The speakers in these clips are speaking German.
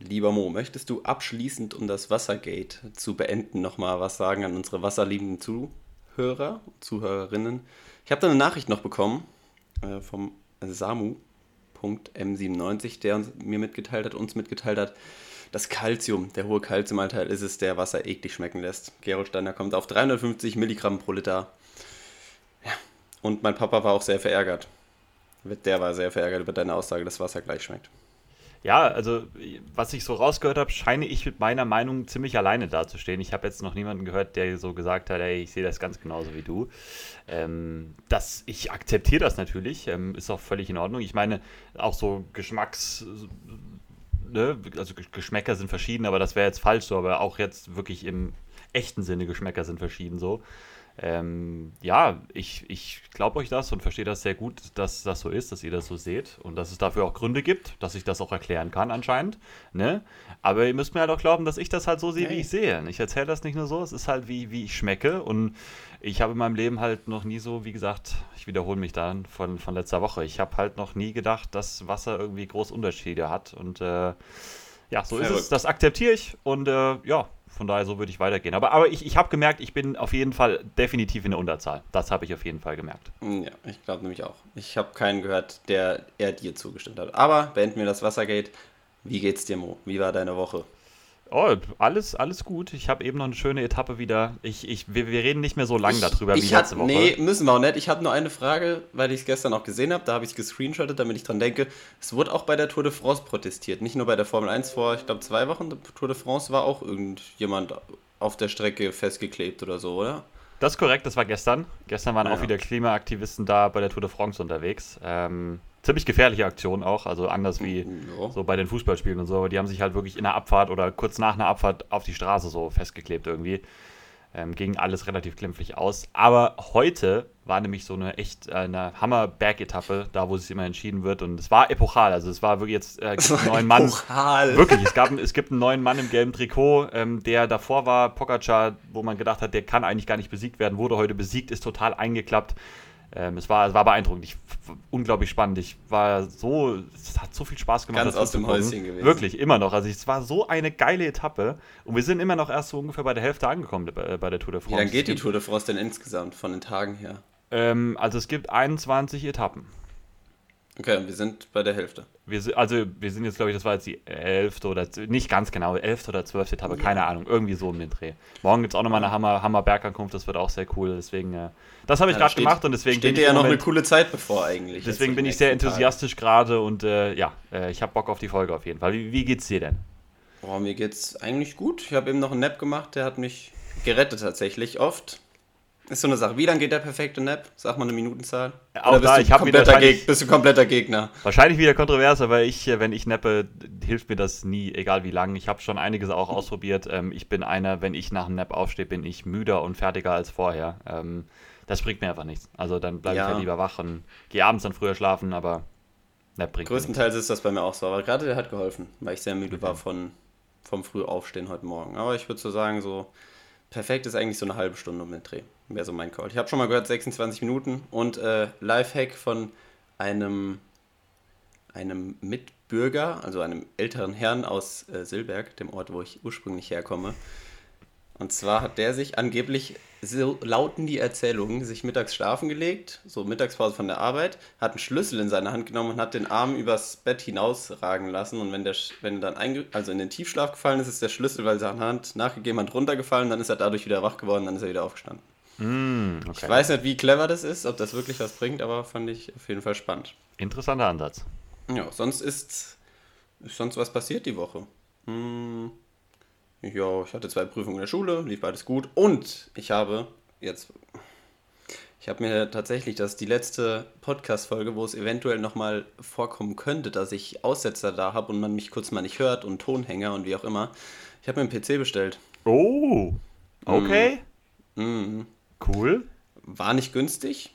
Lieber Mo, möchtest du abschließend, um das Wassergate zu beenden, nochmal was sagen an unsere wasserliebenden Zuhörer, Zuhörerinnen? Ich habe da eine Nachricht noch bekommen äh, vom Samu.m97, der uns, mir mitgeteilt hat, uns mitgeteilt hat, das Calcium, der hohe Calciumanteil ist es, der Wasser eklig schmecken lässt. Gerolsteiner kommt auf 350 Milligramm pro Liter. Ja. Und mein Papa war auch sehr verärgert. Der war sehr verärgert über deine Aussage, dass Wasser gleich schmeckt. Ja, also was ich so rausgehört habe, scheine ich mit meiner Meinung ziemlich alleine dazustehen. Ich habe jetzt noch niemanden gehört, der so gesagt hat, ey, ich sehe das ganz genauso wie du. Ähm, das, ich akzeptiere das natürlich, ähm, ist auch völlig in Ordnung. Ich meine, auch so Geschmacks, ne, also Geschmäcker sind verschieden, aber das wäre jetzt falsch so, aber auch jetzt wirklich im echten Sinne Geschmäcker sind verschieden so. Ähm, ja, ich, ich glaube euch das und verstehe das sehr gut, dass das so ist, dass ihr das so seht und dass es dafür auch Gründe gibt, dass ich das auch erklären kann anscheinend. Ne? Aber ihr müsst mir halt auch glauben, dass ich das halt so sehe, wie ich sehe. Ich erzähle das nicht nur so, es ist halt wie, wie ich schmecke und ich habe in meinem Leben halt noch nie so, wie gesagt, ich wiederhole mich dann von, von letzter Woche, ich habe halt noch nie gedacht, dass Wasser irgendwie groß Unterschiede hat und äh, ja, so Verrückt. ist es, das akzeptiere ich und äh, ja, von daher, so würde ich weitergehen. Aber, aber ich, ich habe gemerkt, ich bin auf jeden Fall definitiv in der Unterzahl. Das habe ich auf jeden Fall gemerkt. Hm, ja, ich glaube nämlich auch. Ich habe keinen gehört, der eher dir zugestimmt hat. Aber beenden wir das Wassergate. Wie geht's dir, Mo? Wie war deine Woche? Oh, alles, alles gut. Ich habe eben noch eine schöne Etappe wieder. Ich, ich, wir, wir reden nicht mehr so lang darüber ich wie hat, letzte Woche. Nee, müssen wir auch nicht. Ich habe nur eine Frage, weil ich es gestern auch gesehen habe. Da habe ich es gescreenshottet, damit ich dran denke. Es wurde auch bei der Tour de France protestiert. Nicht nur bei der Formel 1 vor, ich glaube, zwei Wochen. Der Tour de France war auch irgendjemand auf der Strecke festgeklebt oder so, oder? Das ist korrekt, das war gestern. Gestern waren ja. auch wieder Klimaaktivisten da bei der Tour de France unterwegs. Ähm, ziemlich gefährliche Aktion auch, also anders wie ja. so bei den Fußballspielen und so. Aber die haben sich halt wirklich in der Abfahrt oder kurz nach einer Abfahrt auf die Straße so festgeklebt irgendwie. Ähm, ging alles relativ glimpflich aus. Aber heute war nämlich so eine echt äh, eine Hammer-Berg-Etappe, da wo es immer entschieden wird. Und es war epochal. Also es war wirklich jetzt äh, einen neuen Mann. Epochal. Wirklich, es, gab, es gibt einen neuen Mann im gelben Trikot, ähm, der davor war, Pogacar, wo man gedacht hat, der kann eigentlich gar nicht besiegt werden, wurde heute besiegt, ist total eingeklappt. Ähm, es, war, es war beeindruckend, ich, unglaublich spannend. Ich war so, es hat so viel Spaß gemacht. Ganz aus dem Häuschen gewesen. Wirklich, immer noch. Also es war so eine geile Etappe und wir sind immer noch erst so ungefähr bei der Hälfte angekommen bei, bei der Tour de France. Wie lange geht die Tour de France denn insgesamt von den Tagen her? Ähm, also es gibt 21 Etappen. Okay, wir sind bei der Hälfte. Wir, also wir sind jetzt, glaube ich, das war jetzt die elfte oder nicht ganz genau, elfte oder zwölfte Etappe, ja. keine Ahnung, irgendwie so um den Dreh. Morgen gibt es auch nochmal eine Hammer, Hammer Bergankunft, das wird auch sehr cool. Deswegen, äh, das habe ich ja, gerade gemacht und deswegen steht dir ja noch eine coole Zeit bevor eigentlich. Deswegen bin ich sehr enthusiastisch gerade und äh, ja, äh, ich habe Bock auf die Folge auf jeden Fall. Wie, wie geht's dir denn? Boah, mir geht's eigentlich gut. Ich habe eben noch einen Nap gemacht, der hat mich gerettet tatsächlich oft. Ist so eine Sache. Wie lange geht der perfekte Nap? Sag mal eine Minutenzahl. Auch Oder bist, da, du ich kompletter Geg bist du kompletter Gegner? Wahrscheinlich wieder kontrovers, aber ich, äh, wenn ich nappe, hilft mir das nie, egal wie lang. Ich habe schon einiges auch ausprobiert. Ähm, ich bin einer, wenn ich nach einem Nap aufstehe, bin ich müder und fertiger als vorher. Ähm, das bringt mir einfach nichts. Also dann bleibe ja. ich ja lieber wach und gehe abends dann früher schlafen, aber Nap bringt Größtenteils ist das bei mir auch so. Aber gerade der hat geholfen, weil ich sehr müde okay. war von, vom Frühaufstehen heute Morgen. Aber ich würde so sagen, so perfekt ist eigentlich so eine halbe Stunde um den Dreh. Wäre so mein Call. Ich habe schon mal gehört, 26 Minuten und äh, Lifehack von einem, einem Mitbürger, also einem älteren Herrn aus äh, Silberg, dem Ort, wo ich ursprünglich herkomme. Und zwar hat der sich angeblich, so lauten die Erzählungen, sich mittags schlafen gelegt, so Mittagspause von der Arbeit, hat einen Schlüssel in seine Hand genommen und hat den Arm übers Bett hinausragen lassen. Und wenn der, wenn dann einge also in den Tiefschlaf gefallen ist, ist der Schlüssel, weil seine Hand nachgegeben hat, runtergefallen, dann ist er dadurch wieder wach geworden, dann ist er wieder aufgestanden. Mm, okay. Ich weiß nicht, wie clever das ist, ob das wirklich was bringt, aber fand ich auf jeden Fall spannend. Interessanter Ansatz. Ja, sonst ist, ist sonst was passiert die Woche. Hm, ja, ich hatte zwei Prüfungen in der Schule, lief beides gut und ich habe jetzt, ich habe mir tatsächlich, das die letzte Podcast-Folge, wo es eventuell nochmal vorkommen könnte, dass ich Aussetzer da habe und man mich kurz mal nicht hört und Tonhänger und wie auch immer. Ich habe mir einen PC bestellt. Oh, okay. Mm. Mm. Cool. War nicht günstig,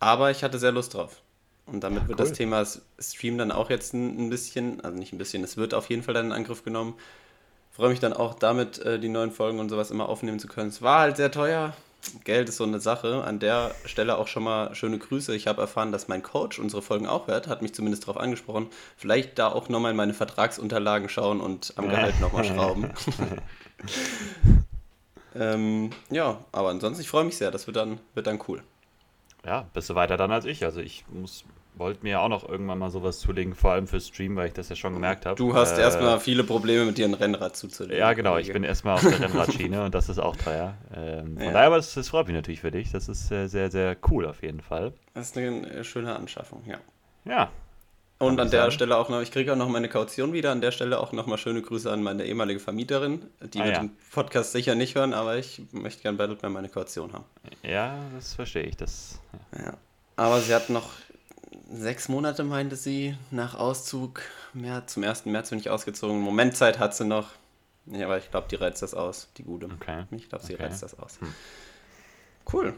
aber ich hatte sehr Lust drauf. Und damit ja, wird cool. das Thema Stream dann auch jetzt ein, bisschen, also nicht ein bisschen, es wird auf jeden Fall dann in Angriff genommen. Freue mich dann auch damit, äh, die neuen Folgen und sowas immer aufnehmen zu können. Es war halt sehr teuer, Geld ist so eine Sache. An der Stelle auch schon mal schöne Grüße. Ich habe erfahren, dass mein Coach unsere Folgen auch hört, hat mich zumindest darauf angesprochen. Vielleicht da auch nochmal in meine Vertragsunterlagen schauen und am Gehalt nochmal schrauben. ähm, ja, aber ansonsten, ich freue mich sehr. Das wird dann, wird dann cool. Ja, bist du weiter dann als ich. Also ich muss wollte mir auch noch irgendwann mal sowas zulegen, vor allem für Stream, weil ich das ja schon gemerkt habe. Du hast äh, erstmal viele Probleme mit dir ein Rennrad zuzulegen. Ja, genau, ich bin erstmal auf der Rennradschiene und das ist auch teuer. Ähm, von ja. daher, aber das, das, freut mich natürlich für dich. Das ist sehr, sehr, sehr cool auf jeden Fall. Das ist eine äh, schöne Anschaffung, ja. Ja. Und an der sagen. Stelle auch noch, ich kriege auch noch meine Kaution wieder, an der Stelle auch nochmal schöne Grüße an meine ehemalige Vermieterin. Die ah, wird ja. den Podcast sicher nicht hören, aber ich möchte gerne bei Battle meine Kaution haben. Ja, das verstehe ich. Das, ja. ja. Aber sie hat noch sechs Monate, meinte sie, nach Auszug. März, zum 1. März bin ich ausgezogen. Momentzeit hat sie noch. Ja, aber ich glaube, die reizt das aus, die Gute. Okay. Ich glaube, sie okay. reizt das aus. Hm. Cool.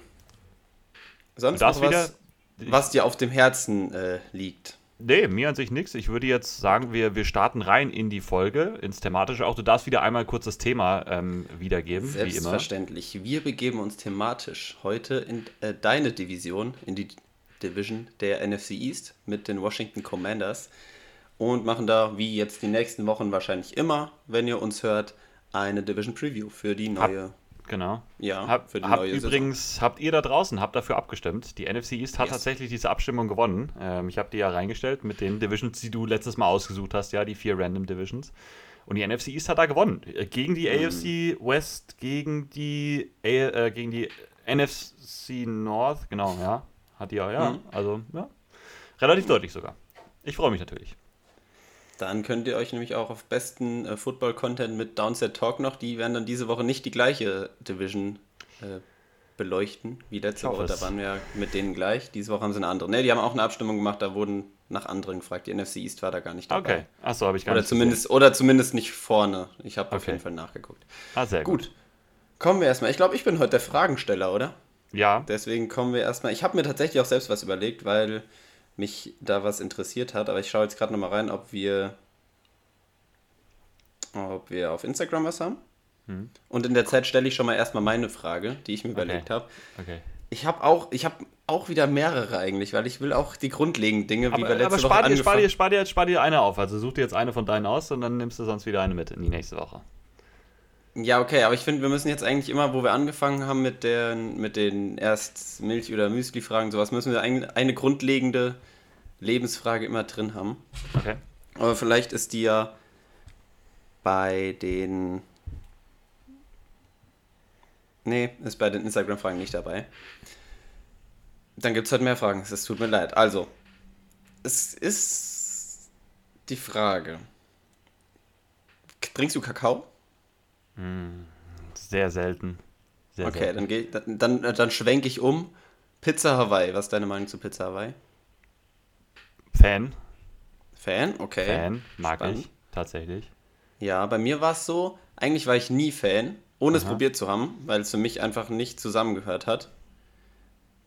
Sonst noch was, was dir auf dem Herzen äh, liegt? Nee, mir an sich nichts. Ich würde jetzt sagen, wir, wir starten rein in die Folge, ins Thematische. Auch du darfst wieder einmal kurz das Thema ähm, wiedergeben, Selbstverständlich. Wir begeben uns thematisch heute in äh, deine Division, in die Division der NFC East mit den Washington Commanders und machen da, wie jetzt die nächsten Wochen wahrscheinlich immer, wenn ihr uns hört, eine Division Preview für die neue. Hab, genau. Ja, hab, für die neue Übrigens, Saison. habt ihr da draußen, habt dafür abgestimmt. Die NFC East hat yes. tatsächlich diese Abstimmung gewonnen. Ähm, ich habe die ja reingestellt mit den Divisions, die du letztes Mal ausgesucht hast, ja, die vier Random Divisions. Und die NFC East hat da gewonnen. Äh, gegen die mhm. AFC West, gegen die, äh, gegen die NFC North, genau, ja. Hat die ja, ja. Mhm. Also, ja. Relativ deutlich sogar. Ich freue mich natürlich. Dann könnt ihr euch nämlich auch auf besten äh, Football-Content mit Downset Talk noch, die werden dann diese Woche nicht die gleiche Division äh, beleuchten wie letzte Woche. Da waren wir mit denen gleich. Diese Woche haben sie eine andere. Ne, die haben auch eine Abstimmung gemacht, da wurden nach anderen gefragt. Die NFC East war da gar nicht dabei. Okay, achso, habe ich gar oder nicht zumindest gesehen. Oder zumindest nicht vorne. Ich habe okay. auf jeden Fall nachgeguckt. Ah, sehr gut. gut. Kommen wir erstmal. Ich glaube, ich bin heute der Fragensteller, oder? Ja. Deswegen kommen wir erstmal. Ich habe mir tatsächlich auch selbst was überlegt, weil mich da was interessiert hat. Aber ich schaue jetzt gerade nochmal rein, ob wir, ob wir auf Instagram was haben. Hm. Und in der Zeit stelle ich schon mal erstmal meine Frage, die ich mir okay. überlegt habe. Okay. Ich habe auch, ich habe auch wieder mehrere eigentlich, weil ich will auch die grundlegenden Dinge, wie aber, wir letzte aber spar Woche dir, spar dir, spar dir, spar dir eine auf. Also such dir jetzt eine von deinen aus und dann nimmst du sonst wieder eine mit in die nächste Woche. Ja, okay, aber ich finde, wir müssen jetzt eigentlich immer, wo wir angefangen haben mit, der, mit den erst Milch- oder Müsli-Fragen, sowas, müssen wir eine, eine grundlegende Lebensfrage immer drin haben. Okay. Aber vielleicht ist die ja bei den. Nee, ist bei den Instagram-Fragen nicht dabei. Dann gibt es halt mehr Fragen. Es tut mir leid. Also, es ist die Frage: Trinkst du Kakao? Hm, sehr selten. Sehr okay, selten. dann, geh, dann, dann, dann schwenke ich um. Pizza Hawaii. Was ist deine Meinung zu Pizza Hawaii? Fan. Fan, okay. Fan, mag Spannend. ich, tatsächlich. Ja, bei mir war es so, eigentlich war ich nie Fan, ohne Aha. es probiert zu haben, weil es für mich einfach nicht zusammengehört hat.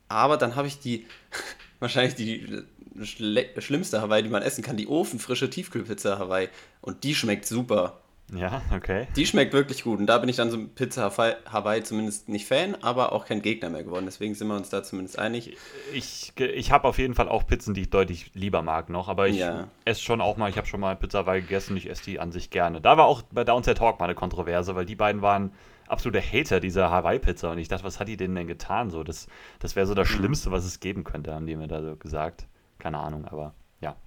Aber dann habe ich die, wahrscheinlich die schlimmste Hawaii, die man essen kann, die ofenfrische Tiefkühlpizza Hawaii. Und die schmeckt super. Ja, okay. Die schmeckt wirklich gut. Und da bin ich dann so Pizza Hawaii zumindest nicht Fan, aber auch kein Gegner mehr geworden. Deswegen sind wir uns da zumindest einig. Ich, ich habe auf jeden Fall auch Pizzen, die ich deutlich lieber mag noch. Aber ich ja. esse schon auch mal, ich habe schon mal Pizza Hawaii gegessen. Ich esse die an sich gerne. Da war auch bei Downset Talk mal eine Kontroverse, weil die beiden waren absolute Hater dieser Hawaii-Pizza. Und ich dachte, was hat die denen denn getan? So, das das wäre so das hm. Schlimmste, was es geben könnte, haben die mir da so gesagt. Keine Ahnung, aber ja.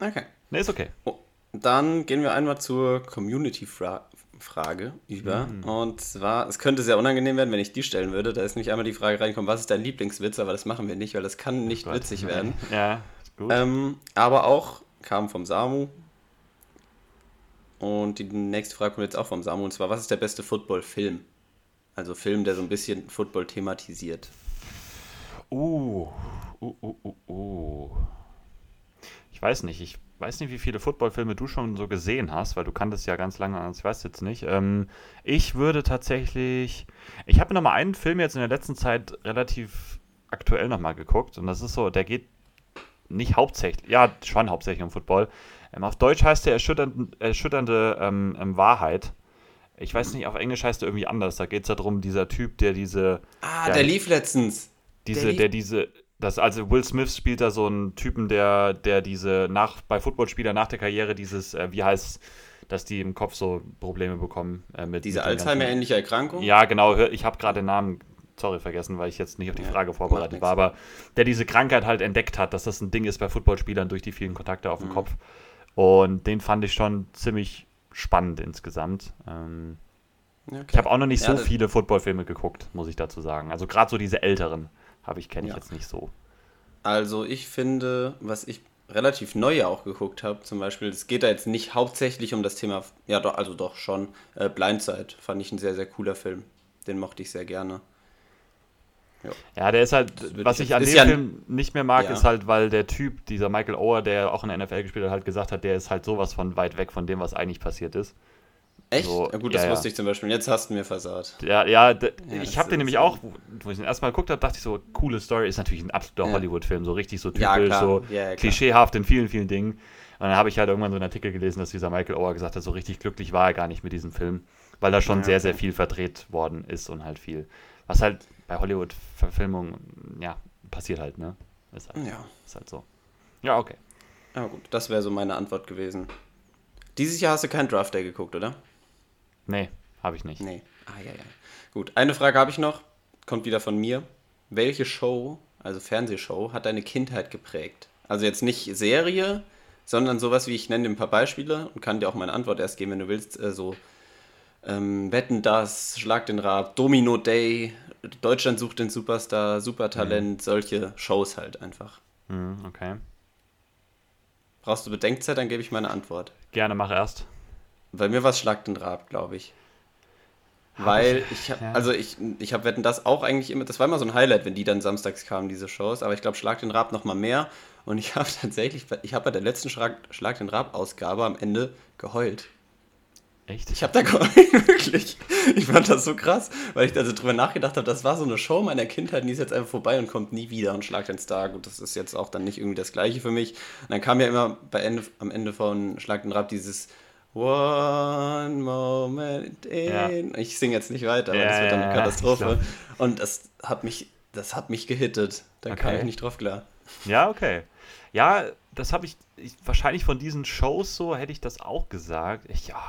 Okay. Ne, ist okay. Oh. Dann gehen wir einmal zur Community-Frage über. Mhm. Und zwar, es könnte sehr unangenehm werden, wenn ich die stellen würde. Da ist nämlich einmal die Frage reingekommen, was ist dein Lieblingswitz? Aber das machen wir nicht, weil das kann nicht oh witzig werden. Ja, gut. Ähm, aber auch kam vom Samu. Und die nächste Frage kommt jetzt auch vom Samu. Und zwar, was ist der beste Football-Film? Also Film, der so ein bisschen Football thematisiert. Uh, uh, uh, uh, uh. Ich weiß nicht, ich weiß nicht, wie viele Footballfilme du schon so gesehen hast, weil du kanntest ja ganz lange, ich weiß jetzt nicht. Ähm, ich würde tatsächlich, ich habe mir nochmal einen Film jetzt in der letzten Zeit relativ aktuell nochmal geguckt und das ist so, der geht nicht hauptsächlich, ja, schon hauptsächlich um Football. Ähm, auf Deutsch heißt der erschütternde, erschütternde ähm, ähm Wahrheit. Ich weiß nicht, auf Englisch heißt er irgendwie anders. Da geht es darum, dieser Typ, der diese. Ah, der, der lief letztens. Diese, der, lief der diese. Das, also Will Smith spielt da so einen Typen, der, der diese nach bei Footballspielern nach der Karriere dieses, äh, wie heißt dass die im Kopf so Probleme bekommen äh, mit diese Alzheimer-ähnliche Erkrankung? Ja, genau. Ich habe gerade den Namen, sorry, vergessen, weil ich jetzt nicht auf die ja, Frage vorbereitet war, aber der diese Krankheit halt entdeckt hat, dass das ein Ding ist bei Footballspielern durch die vielen Kontakte auf dem mhm. Kopf. Und den fand ich schon ziemlich spannend insgesamt. Ähm, okay. Ich habe auch noch nicht ja, so viele Footballfilme geguckt, muss ich dazu sagen. Also gerade so diese älteren habe ich kenne ich ja. jetzt nicht so. Also ich finde, was ich relativ neue auch geguckt habe, zum Beispiel, es geht da jetzt nicht hauptsächlich um das Thema, ja doch, also doch schon, äh, Blindside fand ich ein sehr, sehr cooler Film. Den mochte ich sehr gerne. Ja, ja der ist halt, was ich, an dem ja Film nicht mehr mag, ja. ist halt, weil der Typ, dieser Michael Ower, der auch in der NFL gespielt hat, halt gesagt hat, der ist halt sowas von weit weg von dem, was eigentlich passiert ist. Echt? So, ja, gut, das ja, wusste ich zum Beispiel. Jetzt hast du mir versagt. Ja, ja, ja ich habe den nämlich auch, wo ich den erstmal geguckt habe, dachte ich so, coole Story, ist natürlich ein absoluter Hollywood-Film, so richtig so typisch, so klischeehaft in vielen, vielen Dingen. Und dann habe ich halt irgendwann so einen Artikel gelesen, dass dieser Michael Ower gesagt hat, so richtig glücklich war er gar nicht mit diesem Film, weil da schon sehr, sehr viel verdreht worden ist und halt viel. Was halt bei Hollywood-Verfilmungen, ja, passiert halt, ne? Ist halt, ja. ist halt so. Ja, okay. Ja, gut, das wäre so meine Antwort gewesen. Dieses Jahr hast du kein Draft Day geguckt, oder? Nee, habe ich nicht. Nee. Ah, ja, ja. Gut, eine Frage habe ich noch. Kommt wieder von mir. Welche Show, also Fernsehshow, hat deine Kindheit geprägt? Also jetzt nicht Serie, sondern sowas wie, ich nenne dir ein paar Beispiele und kann dir auch meine Antwort erst geben, wenn du willst. Äh, so ähm, Wetten das, Schlag den Rab, Domino Day, Deutschland sucht den Superstar, Supertalent, mhm. solche Shows halt einfach. Mhm, okay. Brauchst du Bedenkzeit, dann gebe ich meine Antwort. Gerne, mach erst. Bei mir war es Schlag den Rab, glaube ich. Weil ich, ja. also ich, ich habe Wetten das auch eigentlich immer, das war immer so ein Highlight, wenn die dann samstags kamen, diese Shows, aber ich glaube Schlag den Rab noch mal mehr und ich habe tatsächlich, ich habe bei der letzten Schlag, Schlag den Rab Ausgabe am Ende geheult. Echt? Ich habe da geheult, wirklich. Ich fand das so krass, weil ich also drüber nachgedacht habe, das war so eine Show meiner Kindheit, die ist jetzt einfach vorbei und kommt nie wieder und Schlag den Star. Gut, das ist jetzt auch dann nicht irgendwie das Gleiche für mich. Und dann kam ja immer bei Ende, am Ende von Schlag den Rab dieses One Moment in. Ja. Ich singe jetzt nicht weiter, aber ja, das wird dann eine Katastrophe. Und das hat mich, das hat mich gehittet. Da okay. kam ich nicht drauf klar. Ja, okay. Ja, das habe ich, ich, wahrscheinlich von diesen Shows so hätte ich das auch gesagt. Ich, ja,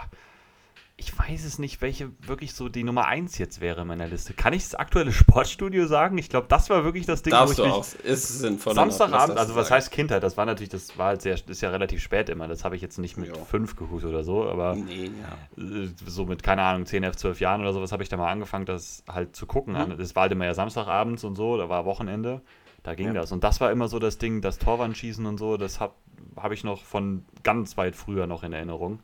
ich weiß es nicht, welche wirklich so die Nummer 1 jetzt wäre in meiner Liste. Kann ich das aktuelle Sportstudio sagen? Ich glaube, das war wirklich das Ding, Darfst wo ich du auch. Ist sinnvoll. Samstagabend, also was sagen. heißt Kindheit? Das war natürlich, das war halt sehr, ist ja relativ spät immer. Das habe ich jetzt nicht mit jo. fünf geguckt oder so, aber nee, ja. Äh, so mit, keine Ahnung, 10, 11, 12 Jahren oder sowas habe ich da mal angefangen, das halt zu gucken. Mhm. Das war halt immer ja Samstagabends und so, da war Wochenende. Da ging ja. das. Und das war immer so das Ding, das Torwandschießen und so, das habe hab ich noch von ganz weit früher noch in Erinnerung.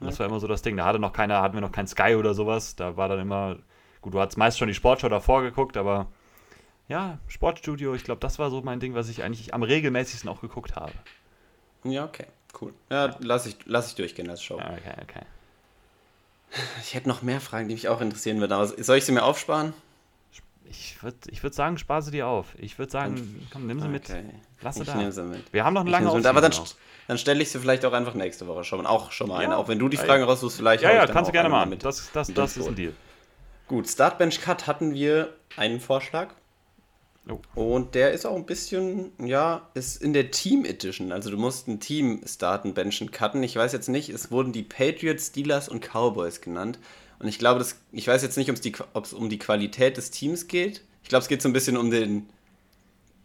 Und das war immer so das Ding. Da hatte noch keiner, hatten wir noch kein Sky oder sowas. Da war dann immer, gut, du hattest meist schon die Sportschau davor geguckt, aber ja, Sportstudio, ich glaube, das war so mein Ding, was ich eigentlich am regelmäßigsten auch geguckt habe. Ja, okay, cool. Ja, lass ich, lass ich durchgehen als Show. Okay, okay. Ich hätte noch mehr Fragen, die mich auch interessieren würden, aber soll ich sie mir aufsparen? Ich würde ich würd sagen, spare sie dir auf. Ich würde sagen, komm, nimm sie okay. mit. Lass sie ich da. Nehme sie mit. Wir haben noch eine lange Aufnahme. Aber dann, dann stelle ich sie vielleicht auch einfach nächste Woche schon. Auch schon mal ja. eine. Auch wenn du die Fragen raussuchst, vielleicht. Ja, ja, kannst du gerne mal. Mit. Das, das, das ist ein Deal. Gut, Startbench Cut hatten wir einen Vorschlag. Oh. Und der ist auch ein bisschen, ja, ist in der Team Edition. Also du musst ein Team starten, benchen, cutten. Ich weiß jetzt nicht, es wurden die Patriots, Steelers und Cowboys genannt. Und ich glaube, das, ich weiß jetzt nicht, ob es um die Qualität des Teams geht. Ich glaube, es geht so ein bisschen um den,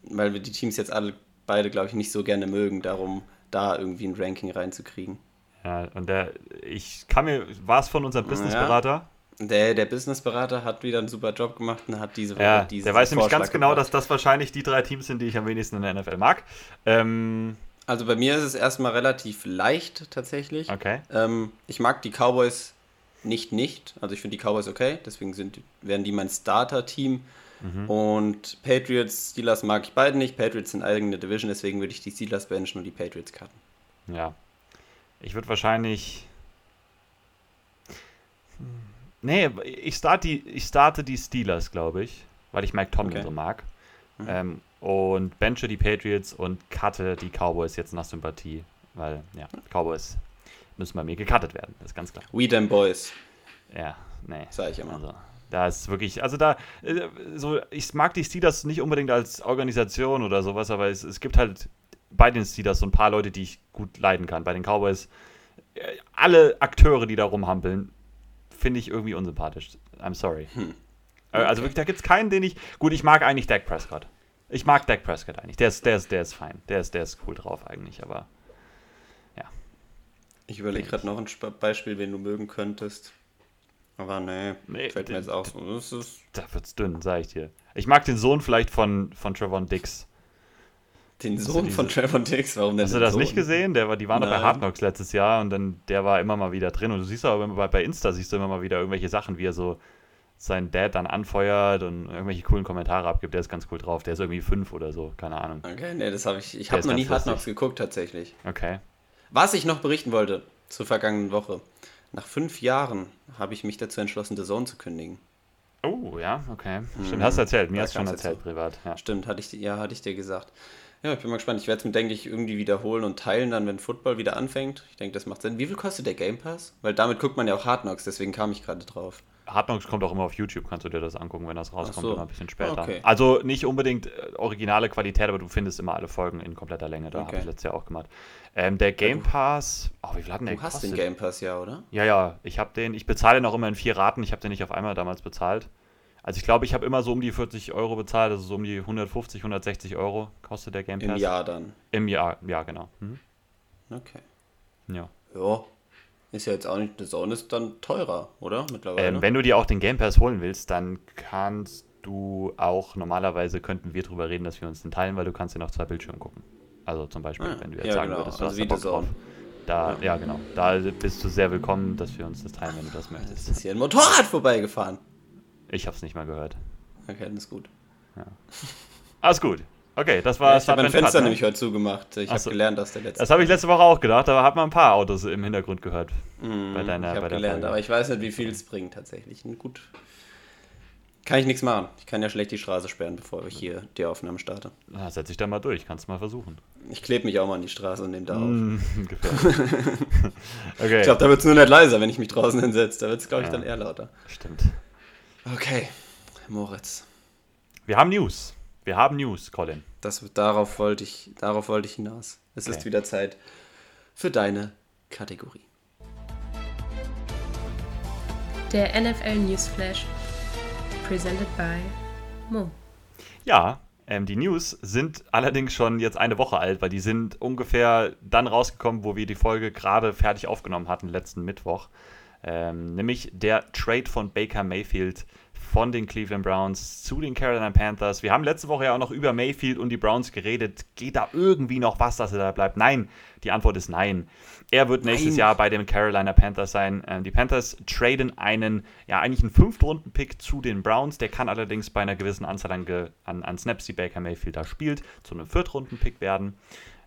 weil wir die Teams jetzt alle beide, glaube ich, nicht so gerne mögen, darum da irgendwie ein Ranking reinzukriegen. Ja, und der, ich kann mir, war es von unserem Businessberater? Ja, der, der Businessberater hat wieder einen super Job gemacht und hat diese ja, diese Der weiß nämlich ganz genau, gebracht. dass das wahrscheinlich die drei Teams sind, die ich am wenigsten in der NFL mag. Ähm, also bei mir ist es erstmal relativ leicht tatsächlich. Okay. Ähm, ich mag die Cowboys nicht nicht. Also ich finde die Cowboys okay, deswegen sind, werden die mein Starter-Team. Mhm. Und Patriots, Steelers mag ich beide nicht. Patriots sind eigene Division, deswegen würde ich die Steelers benchen und die Patriots cutten. Ja. Ich würde wahrscheinlich. Nee, ich, start die, ich starte die Steelers, glaube ich, weil ich Mike Tomlin okay. so mag. Mhm. Ähm, und benche die Patriots und cutte die Cowboys jetzt nach Sympathie, weil, ja, Cowboys müssen bei mir gecuttet werden, das ist ganz klar. We them boys. Ja, nee. Sag ich immer. Also, da ist wirklich, also da, äh, so, ich mag die Steelers nicht unbedingt als Organisation oder sowas, aber es, es gibt halt bei den Steelers so ein paar Leute, die ich gut leiden kann. Bei den Cowboys, äh, alle Akteure, die da rumhampeln, finde ich irgendwie unsympathisch. I'm sorry. Hm. Äh, also wirklich, da gibt es keinen, den ich. Gut, ich mag eigentlich Dak Prescott. Ich mag Dak Prescott eigentlich. Der ist, der ist, der ist fein. Der ist, der ist cool drauf eigentlich, aber. Ich überlege gerade noch ein Beispiel, wen du mögen könntest. Aber nee, nee fällt mir jetzt auch so. Da wird's dünn, sag ich dir. Ich mag den Sohn vielleicht von, von Trevon Dix. Den Sohn von Trevon Dix, warum denn Hast du das Sohn? nicht gesehen? Der war, die waren doch bei Hard Knocks letztes Jahr und dann der war immer mal wieder drin. Und du siehst aber bei, bei Insta siehst du immer mal wieder irgendwelche Sachen, wie er so seinen Dad dann anfeuert und irgendwelche coolen Kommentare abgibt. Der ist ganz cool drauf. Der ist irgendwie fünf oder so, keine Ahnung. Okay, nee, das habe ich. Ich habe noch nie Hard Knocks geguckt tatsächlich. Okay. Was ich noch berichten wollte zur vergangenen Woche. Nach fünf Jahren habe ich mich dazu entschlossen, The Zone zu kündigen. Oh, ja, okay. Stimmt, mhm. hast du erzählt. Mir hast du schon erzählt, so. privat. Ja. Stimmt, hatte ich, ja, hatte ich dir gesagt. Ja, ich bin mal gespannt. Ich werde es mir, denke ich, irgendwie wiederholen und teilen dann, wenn Football wieder anfängt. Ich denke, das macht Sinn. Wie viel kostet der Game Pass? Weil damit guckt man ja auch Hard Knocks, deswegen kam ich gerade drauf. Hard Knocks kommt auch immer auf YouTube, kannst du dir das angucken, wenn das rauskommt, so. immer ein bisschen später. Okay. Also nicht unbedingt äh, originale Qualität, aber du findest immer alle Folgen in kompletter Länge. Da okay. habe ich letztes Jahr auch gemacht. Ähm, der Game Pass, oh, wie viel hat denn der Du hast den Game Pass ja, oder? Ja, ja, ich habe den, ich bezahle den auch immer in vier Raten, ich habe den nicht auf einmal damals bezahlt. Also ich glaube, ich habe immer so um die 40 Euro bezahlt, also so um die 150, 160 Euro kostet der Game Pass. Im Jahr dann? Im Jahr, ja, genau. Mhm. Okay. Ja. Ja, ist ja jetzt auch nicht, The Zone ist dann teurer, oder? Mittlerweile. Ähm, wenn du dir auch den Game Pass holen willst, dann kannst du auch, normalerweise könnten wir drüber reden, dass wir uns den teilen, weil du kannst ja noch zwei Bildschirme gucken. Also zum Beispiel, ah, wenn du jetzt ja, sagen genau. würdest, du also hast da Bock drauf. Da, ja. ja. genau. Da bist du sehr willkommen, dass wir uns das teilen, wenn du das möchtest. ist hier ein Motorrad vorbeigefahren. Ich hab's nicht mal gehört. Okay, das ist gut. Ja. Alles gut. Okay, das war. Ja, ich habe mein Fenster Cut, ne? nämlich heute zugemacht. Ich habe gelernt, dass der letzte. Das habe ich letzte Woche auch gedacht, aber habe mal ein paar Autos im Hintergrund gehört. Mm, bei deiner, ich habe gelernt, Folge. aber ich weiß nicht, wie viel es bringt tatsächlich. Gut. Kann ich nichts machen. Ich kann ja schlecht die Straße sperren, bevor ich hier die Aufnahme starte. Na, setz dich da mal durch, kannst mal versuchen. Ich klebe mich auch mal an die Straße und nehme da auf. Mm, okay. Ich glaube, da wird es nur nicht leiser, wenn ich mich draußen hinsetze. Da wird es, glaube ich, ja, dann eher lauter. Stimmt. Okay, Moritz. Wir haben News. Wir haben News, Colin. Das, darauf, wollte ich, darauf wollte ich hinaus. Es okay. ist wieder Zeit für deine Kategorie. Der NFL Newsflash presented by Mo. Ja, ähm, die News sind allerdings schon jetzt eine Woche alt, weil die sind ungefähr dann rausgekommen, wo wir die Folge gerade fertig aufgenommen hatten, letzten Mittwoch. Ähm, nämlich der Trade von Baker Mayfield von den Cleveland Browns zu den Carolina Panthers. Wir haben letzte Woche ja auch noch über Mayfield und die Browns geredet. Geht da irgendwie noch was, dass er da bleibt? Nein, die Antwort ist nein. Er wird nächstes nein. Jahr bei den Carolina Panthers sein. Ähm, die Panthers traden einen, ja, eigentlich einen Fünftrunden-Pick zu den Browns. Der kann allerdings bei einer gewissen Anzahl an, an, an Snaps, die Baker Mayfield da spielt, zu einem Viertrunden-Pick werden.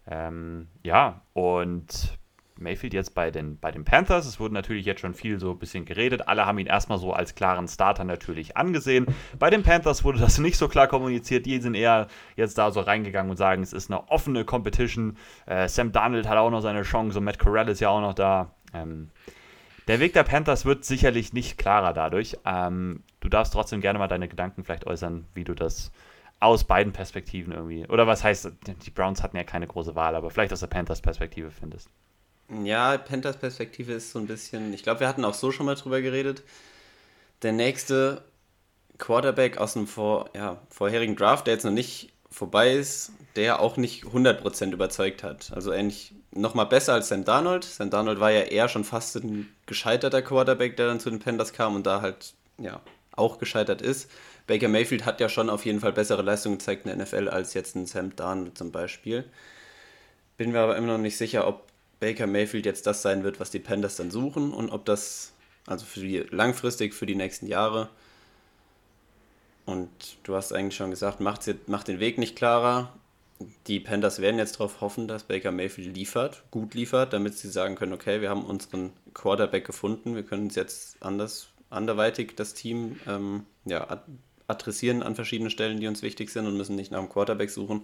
Ähm, ja, und Mayfield jetzt bei den, bei den Panthers. Es wurde natürlich jetzt schon viel so ein bisschen geredet. Alle haben ihn erstmal so als klaren Starter natürlich angesehen. Bei den Panthers wurde das nicht so klar kommuniziert. Die sind eher jetzt da so reingegangen und sagen, es ist eine offene Competition. Äh, Sam Darnold hat auch noch seine Chance und Matt Corral ist ja auch noch da. Ähm, der Weg der Panthers wird sicherlich nicht klarer dadurch. Ähm, du darfst trotzdem gerne mal deine Gedanken vielleicht äußern, wie du das aus beiden Perspektiven irgendwie, oder was heißt, die Browns hatten ja keine große Wahl, aber vielleicht aus der Panthers Perspektive findest. Ja, Panthers Perspektive ist so ein bisschen, ich glaube, wir hatten auch so schon mal drüber geredet. Der nächste Quarterback aus dem vor, ja, vorherigen Draft, der jetzt noch nicht vorbei ist, der auch nicht 100% überzeugt hat. Also ähnlich nochmal besser als Sam Darnold. Sam Darnold war ja eher schon fast ein gescheiterter Quarterback, der dann zu den Panthers kam und da halt ja auch gescheitert ist. Baker Mayfield hat ja schon auf jeden Fall bessere Leistungen gezeigt in der NFL als jetzt ein Sam Darnold zum Beispiel. Bin mir aber immer noch nicht sicher, ob Baker Mayfield jetzt das sein wird, was die Panthers dann suchen und ob das, also für die langfristig, für die nächsten Jahre. Und du hast eigentlich schon gesagt, macht, macht den Weg nicht klarer. Die Panthers werden jetzt darauf hoffen, dass Baker Mayfield liefert, gut liefert, damit sie sagen können, okay, wir haben unseren Quarterback gefunden, wir können uns jetzt anders, anderweitig das Team ähm, ja, adressieren an verschiedenen Stellen, die uns wichtig sind und müssen nicht nach einem Quarterback suchen.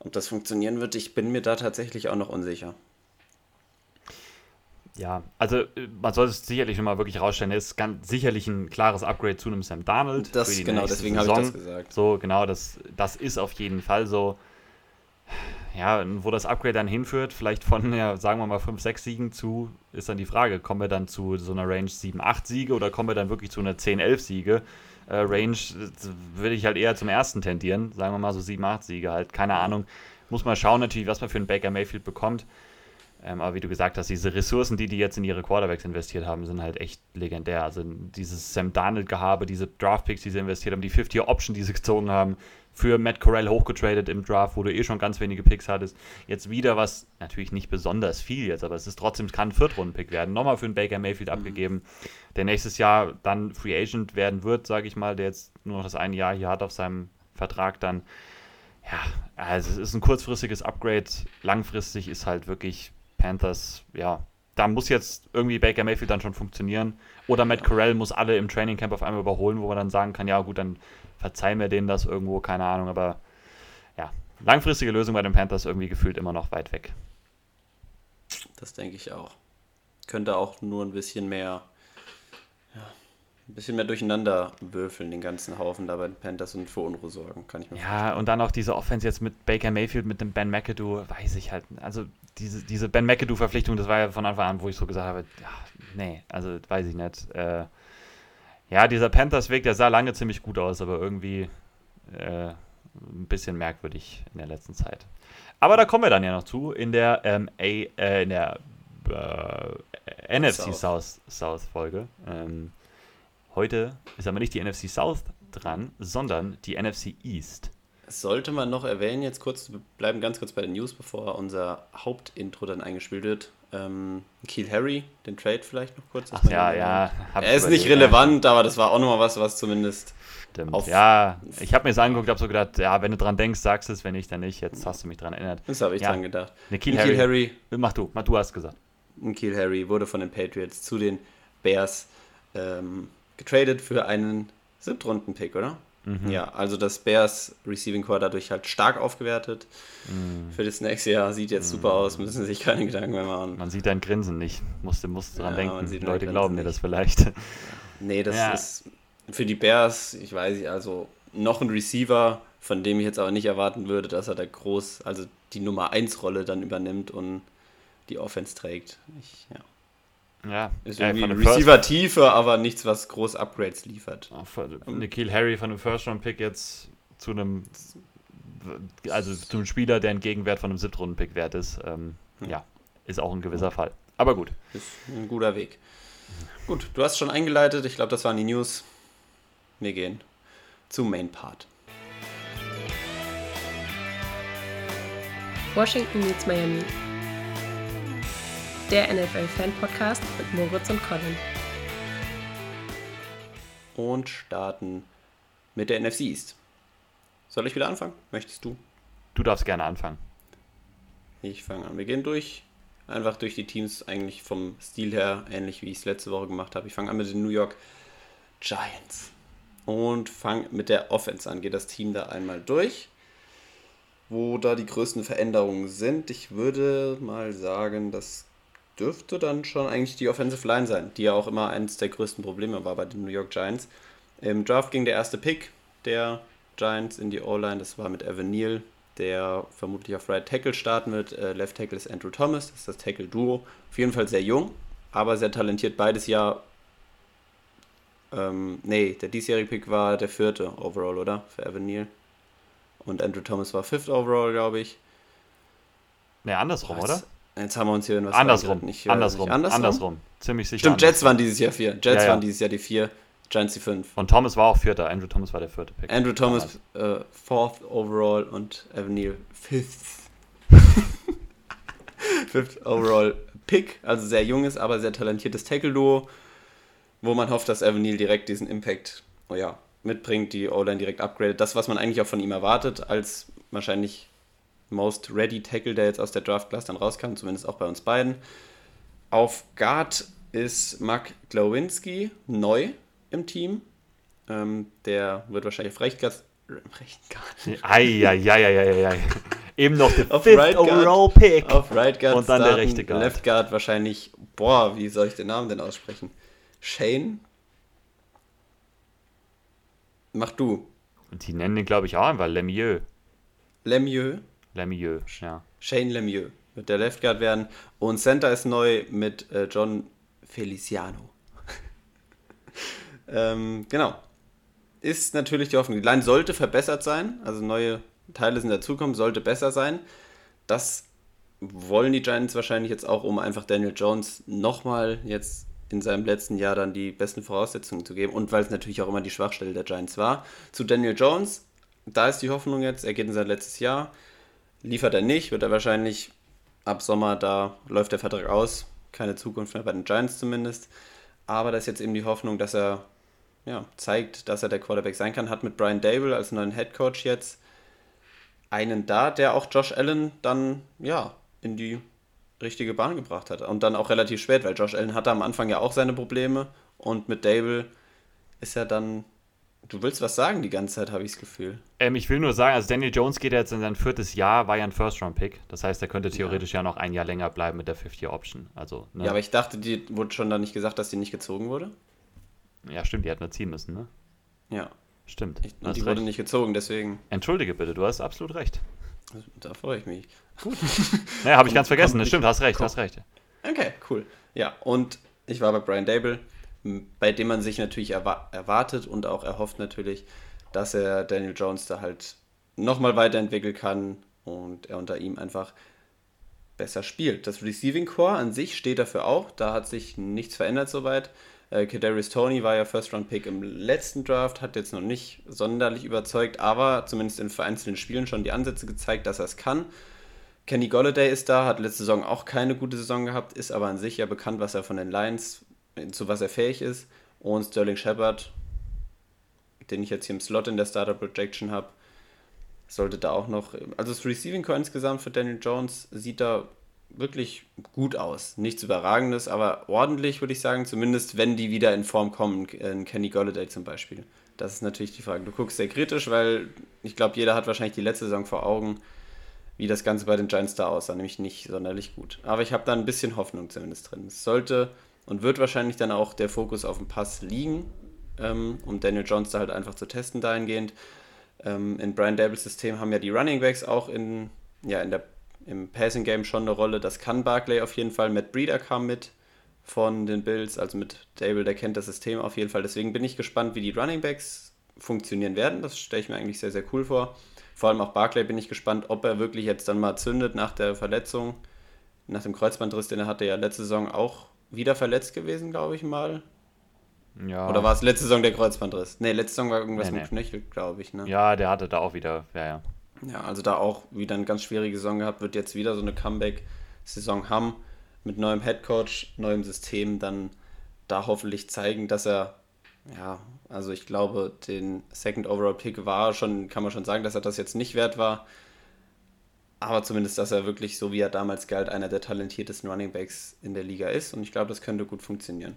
Ob das funktionieren wird, ich bin mir da tatsächlich auch noch unsicher. Ja, also äh, man sollte es sicherlich nochmal wirklich rausstellen, er ist ganz sicherlich ein klares Upgrade zu einem Sam Darnold. Das, genau, deswegen habe ich das gesagt. So, genau, das, das ist auf jeden Fall so. Ja, wo das Upgrade dann hinführt, vielleicht von, ja, sagen wir mal, 5, 6 Siegen zu, ist dann die Frage, kommen wir dann zu so einer Range 7, 8 Siege oder kommen wir dann wirklich zu einer 10, 11 Siege? Äh, Range würde ich halt eher zum ersten tendieren, sagen wir mal so 7, 8 Siege halt, keine Ahnung. Muss man schauen natürlich, was man für einen Baker Mayfield bekommt. Ähm, aber wie du gesagt hast, diese Ressourcen, die die jetzt in ihre Quarterbacks investiert haben, sind halt echt legendär. Also dieses Sam Darnold-Gehabe, diese Draftpicks, die sie investiert haben, die 50-Option, die sie gezogen haben, für Matt Corell hochgetradet im Draft, wo du eh schon ganz wenige Picks hattest. Jetzt wieder was, natürlich nicht besonders viel jetzt, aber es ist trotzdem, es kann ein Viertrunden-Pick werden. Nochmal für einen Baker Mayfield mhm. abgegeben, der nächstes Jahr dann Free Agent werden wird, sage ich mal, der jetzt nur noch das eine Jahr hier hat auf seinem Vertrag dann. Ja, also es ist ein kurzfristiges Upgrade. Langfristig ist halt wirklich Panthers, ja, da muss jetzt irgendwie Baker Mayfield dann schon funktionieren. Oder Matt Corell muss alle im Training Camp auf einmal überholen, wo man dann sagen kann, ja gut, dann verzeihen wir denen das irgendwo, keine Ahnung. Aber ja, langfristige Lösung bei den Panthers irgendwie gefühlt immer noch weit weg. Das denke ich auch. Könnte auch nur ein bisschen mehr ein bisschen mehr durcheinander würfeln, den ganzen Haufen da bei den Panthers und für Unruhe sorgen, kann ich mir ja, vorstellen. Ja, und dann auch diese Offense jetzt mit Baker Mayfield, mit dem Ben McAdoo, weiß ich halt. Also diese, diese Ben McAdoo-Verpflichtung, das war ja von Anfang an, wo ich so gesagt habe, ja, nee, also weiß ich nicht. Äh, ja, dieser Panthers-Weg, der sah lange ziemlich gut aus, aber irgendwie äh, ein bisschen merkwürdig in der letzten Zeit. Aber da kommen wir dann ja noch zu in der, ähm, A, äh, in der äh, NFC South, South Folge. Ähm, Heute ist aber nicht die NFC South dran, sondern die NFC East. Sollte man noch erwähnen, jetzt kurz, wir bleiben ganz kurz bei den News, bevor unser Hauptintro dann eingespielt wird. Ähm, Keel Harry, den Trade vielleicht noch kurz. Ach, ja, ja. Er ist nicht relevant, aber das war auch nochmal was, was zumindest. Stimmt. ja, ich habe mir das angeguckt, habe so gedacht, ja, wenn du dran denkst, sagst es, wenn nicht, dann nicht. Jetzt hast du mich dran erinnert. Das habe ich ja. dran gedacht. Nikhil Harry, Harry. Mach du, mach, du hast gesagt. Nikhil Harry wurde von den Patriots zu den Bears ähm, getradet für einen Siebtrunden-Pick, oder? Mhm. Ja, also das Bears Receiving Core dadurch halt stark aufgewertet. Mhm. Für das nächste Jahr sieht jetzt super aus, müssen sich keine Gedanken mehr machen. Man sieht dein Grinsen nicht, musste, musste dran ja, denken. Leute glauben dir das vielleicht. Nee, das ja. ist für die Bears, ich weiß nicht, also noch ein Receiver, von dem ich jetzt aber nicht erwarten würde, dass er da groß, also die Nummer 1 Rolle dann übernimmt und die Offense trägt. Ich, ja. Ja, ist irgendwie äh, Receiver-Tiefe, aber nichts, was groß Upgrades liefert. Nikhil Harry von einem First-Round-Pick jetzt zu einem, also zu einem Spieler, der ein Gegenwert von einem Siebtrunden-Pick wert ist, ähm, ja. ja. ist auch ein gewisser Fall. Aber gut. Ist ein guter Weg. Gut, du hast schon eingeleitet. Ich glaube, das waren die News. Wir gehen zum Main Part. Washington meets Miami der NFL-Fan-Podcast mit Moritz und Colin. Und starten mit der NFC East. Soll ich wieder anfangen? Möchtest du? Du darfst gerne anfangen. Ich fange an. Wir gehen durch. Einfach durch die Teams, eigentlich vom Stil her, ähnlich wie ich es letzte Woche gemacht habe. Ich fange an mit den New York Giants. Und fange mit der Offense an. Geht das Team da einmal durch wo da die größten Veränderungen sind. Ich würde mal sagen, das dürfte dann schon eigentlich die Offensive Line sein, die ja auch immer eines der größten Probleme war bei den New York Giants. Im Draft ging der erste Pick der Giants in die O-Line, das war mit Evan Neal, der vermutlich auf Right Tackle starten wird. Äh, Left Tackle ist Andrew Thomas, das ist das Tackle-Duo. Auf jeden Fall sehr jung, aber sehr talentiert. Beides Jahr. Ähm, nee, der diesjährige Pick war der vierte Overall, oder? Für Evan Neal. Und Andrew Thomas war fifth Overall, glaube ich. Nee, andersrum, Was? oder? Jetzt haben wir uns hier in was andersrum, nicht, andersrum, andersrum, andersrum, ziemlich sicher. Stimmt, andersrum. Jets waren dieses Jahr vier. Jets ja, ja. waren dieses Jahr die vier, Giants die fünf. Und Thomas war auch vierter. Andrew Thomas war der vierte Pick. Andrew Thomas äh, fourth overall und Evan Neal fifth. fifth overall Pick, also sehr junges, aber sehr talentiertes Tackle-Duo, wo man hofft, dass Evan Neal direkt diesen Impact, oh ja, mitbringt, die O-Line direkt upgradet. Das, was man eigentlich auch von ihm erwartet, als wahrscheinlich Most Ready Tackle, der jetzt aus der Draft Class dann rauskam, zumindest auch bei uns beiden. Auf Guard ist Mark Glowinski neu im Team. Ähm, der wird wahrscheinlich auf Recht Guard. Recht Guard. Eieieiei. Eben noch der auf fifth right overall Pick. Auf Right Guard und dann starten, der rechte Guard. Left Guard wahrscheinlich boah, wie soll ich den Namen denn aussprechen? Shane? Mach du. Die nennen den, glaube ich, auch einfach Lemieux. Lemieux? Lemieux, ja. Shane Lemieux wird der Left Guard werden. Und Center ist neu mit äh, John Feliciano. ähm, genau. Ist natürlich die Hoffnung. Die Line sollte verbessert sein, also neue Teile sind dazukommen, sollte besser sein. Das wollen die Giants wahrscheinlich jetzt auch, um einfach Daniel Jones nochmal jetzt in seinem letzten Jahr dann die besten Voraussetzungen zu geben und weil es natürlich auch immer die Schwachstelle der Giants war. Zu Daniel Jones, da ist die Hoffnung jetzt, er geht in sein letztes Jahr, liefert er nicht, wird er wahrscheinlich ab Sommer, da läuft der Vertrag aus, keine Zukunft mehr bei den Giants zumindest. Aber da ist jetzt eben die Hoffnung, dass er ja, zeigt, dass er der Quarterback sein kann, hat mit Brian Dable als neuen Head Coach jetzt einen da, der auch Josh Allen dann ja in die richtige Bahn gebracht hat. Und dann auch relativ spät, weil Josh Allen hatte am Anfang ja auch seine Probleme und mit Dable ist er dann. Du willst was sagen die ganze Zeit, habe ich das Gefühl. Ähm, ich will nur sagen, also Daniel Jones geht jetzt in sein viertes Jahr, war ja ein First-Round-Pick. Das heißt, er könnte theoretisch ja. ja noch ein Jahr länger bleiben mit der 50-Year-Option. Also, ne? Ja, aber ich dachte, die wurde schon da nicht gesagt, dass die nicht gezogen wurde. Ja, stimmt, die hätten nur ziehen müssen, ne? Ja. Stimmt. Ich, und die recht. wurde nicht gezogen, deswegen. Entschuldige bitte, du hast absolut recht. Da freue ich mich. Gut. naja, habe ich ganz vergessen. Das stimmt, hast recht, hast recht. Okay, cool. Ja, und ich war bei Brian Dable, bei dem man sich natürlich erwa erwartet und auch erhofft natürlich, dass er Daniel Jones da halt nochmal weiterentwickeln kann und er unter ihm einfach besser spielt. Das Receiving Core an sich steht dafür auch. Da hat sich nichts verändert soweit. Äh, Kadarius Tony war ja First-Round-Pick im letzten Draft, hat jetzt noch nicht sonderlich überzeugt, aber zumindest in vereinzelten Spielen schon die Ansätze gezeigt, dass er es kann. Kenny Golladay ist da, hat letzte Saison auch keine gute Saison gehabt, ist aber an sich ja bekannt, was er von den Lions, zu was er fähig ist. Und Sterling Shepard, den ich jetzt hier im Slot in der Starter Projection habe, sollte da auch noch. Also das Receiving Core insgesamt für Daniel Jones sieht da wirklich gut aus. Nichts Überragendes, aber ordentlich, würde ich sagen. Zumindest, wenn die wieder in Form kommen. In Kenny Golladay zum Beispiel. Das ist natürlich die Frage. Du guckst sehr kritisch, weil ich glaube, jeder hat wahrscheinlich die letzte Saison vor Augen, wie das Ganze bei den Giants da aussah. Nämlich nicht sonderlich gut. Aber ich habe da ein bisschen Hoffnung zumindest drin. Es sollte und wird wahrscheinlich dann auch der Fokus auf dem Pass liegen, ähm, um Daniel Jones da halt einfach zu testen dahingehend. Ähm, in Brian Dables System haben ja die Running Backs auch in, ja, in der im Passing Game schon eine Rolle. Das kann Barclay auf jeden Fall. Matt Breeder kam mit von den Bills, also mit Dable, der kennt das System auf jeden Fall. Deswegen bin ich gespannt, wie die Running Backs funktionieren werden. Das stelle ich mir eigentlich sehr, sehr cool vor. Vor allem auch Barclay bin ich gespannt, ob er wirklich jetzt dann mal zündet nach der Verletzung. Nach dem Kreuzbandriss, den er hatte, ja letzte Saison auch wieder verletzt gewesen, glaube ich mal. Ja. Oder war es letzte Saison der Kreuzbandriss? Ne, letzte Saison war irgendwas nee, mit nee. Knöchel, glaube ich. Ne? Ja, der hatte da auch wieder, ja, ja. Ja, also da auch wieder eine ganz schwierige Saison gehabt, wird jetzt wieder so eine Comeback-Saison haben mit neuem Headcoach, neuem System, dann da hoffentlich zeigen, dass er, ja, also ich glaube, den Second Overall Pick war schon, kann man schon sagen, dass er das jetzt nicht wert war. Aber zumindest, dass er wirklich, so wie er damals galt, einer der talentiertesten Running Backs in der Liga ist. Und ich glaube, das könnte gut funktionieren.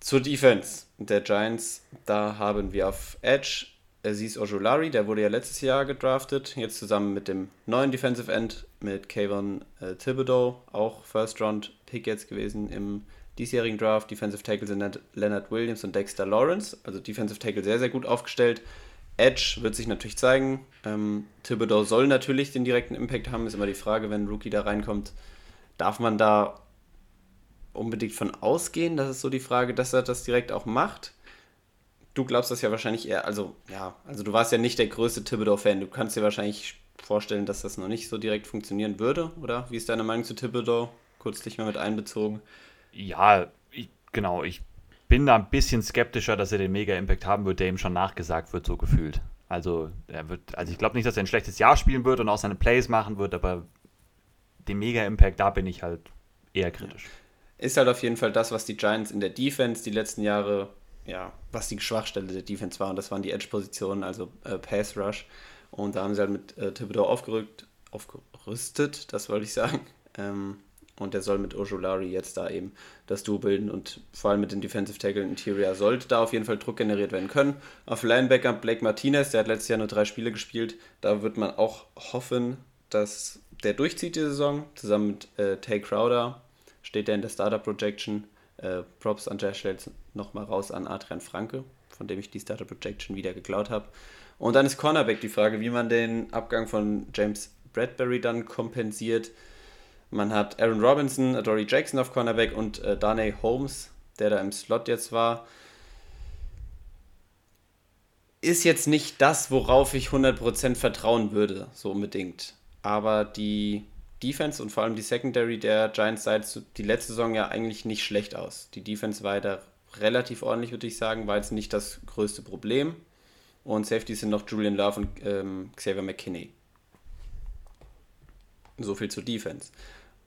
Zur Defense der Giants, da haben wir auf Edge Aziz Ojolari, der wurde ja letztes Jahr gedraftet, jetzt zusammen mit dem neuen Defensive End, mit Kayvon äh, Thibodeau, auch First Round Pick jetzt gewesen im diesjährigen Draft. Defensive Tackle sind Leonard Williams und Dexter Lawrence, also Defensive Tackle sehr, sehr gut aufgestellt. Edge wird sich natürlich zeigen. Ähm, Thibodeau soll natürlich den direkten Impact haben, ist immer die Frage, wenn ein Rookie da reinkommt. Darf man da unbedingt von ausgehen? Das ist so die Frage, dass er das direkt auch macht du glaubst das ja wahrscheinlich eher, also ja, also du warst ja nicht der größte Thibodeau-Fan. Du kannst dir wahrscheinlich vorstellen, dass das noch nicht so direkt funktionieren würde, oder? Wie ist deine Meinung zu Thibodeau? Kurz dich mal mit einbezogen. Ja, ich, genau. Ich bin da ein bisschen skeptischer, dass er den Mega-Impact haben wird, der ihm schon nachgesagt wird, so gefühlt. Also, er wird, also ich glaube nicht, dass er ein schlechtes Jahr spielen wird und auch seine Plays machen wird, aber den Mega-Impact, da bin ich halt eher kritisch. Ist halt auf jeden Fall das, was die Giants in der Defense die letzten Jahre ja, was die Schwachstelle der Defense war. Und das waren die Edge-Positionen, also äh, Pass Rush. Und da haben sie halt mit äh, Thibodeau aufgerückt, aufgerüstet, das wollte ich sagen. Ähm, und der soll mit Ojolari jetzt da eben das Duo bilden und vor allem mit dem Defensive Tackle Interior sollte da auf jeden Fall Druck generiert werden können. Auf Linebacker Blake Martinez, der hat letztes Jahr nur drei Spiele gespielt, da wird man auch hoffen, dass der durchzieht die Saison, zusammen mit äh, Tay Crowder, steht er in der Starter Projection. Äh, Props an der Stelle nochmal raus an Adrian Franke, von dem ich die Starter Projection wieder geklaut habe. Und dann ist Cornerback die Frage, wie man den Abgang von James Bradbury dann kompensiert. Man hat Aaron Robinson, Dory Jackson auf Cornerback und äh, Darnay Holmes, der da im Slot jetzt war. Ist jetzt nicht das, worauf ich 100% vertrauen würde, so unbedingt. Aber die Defense und vor allem die Secondary der Giants sah die letzte Saison ja eigentlich nicht schlecht aus. Die Defense war da relativ ordentlich, würde ich sagen, war jetzt nicht das größte Problem. Und Safety sind noch Julian Love und ähm, Xavier McKinney. So viel zur Defense.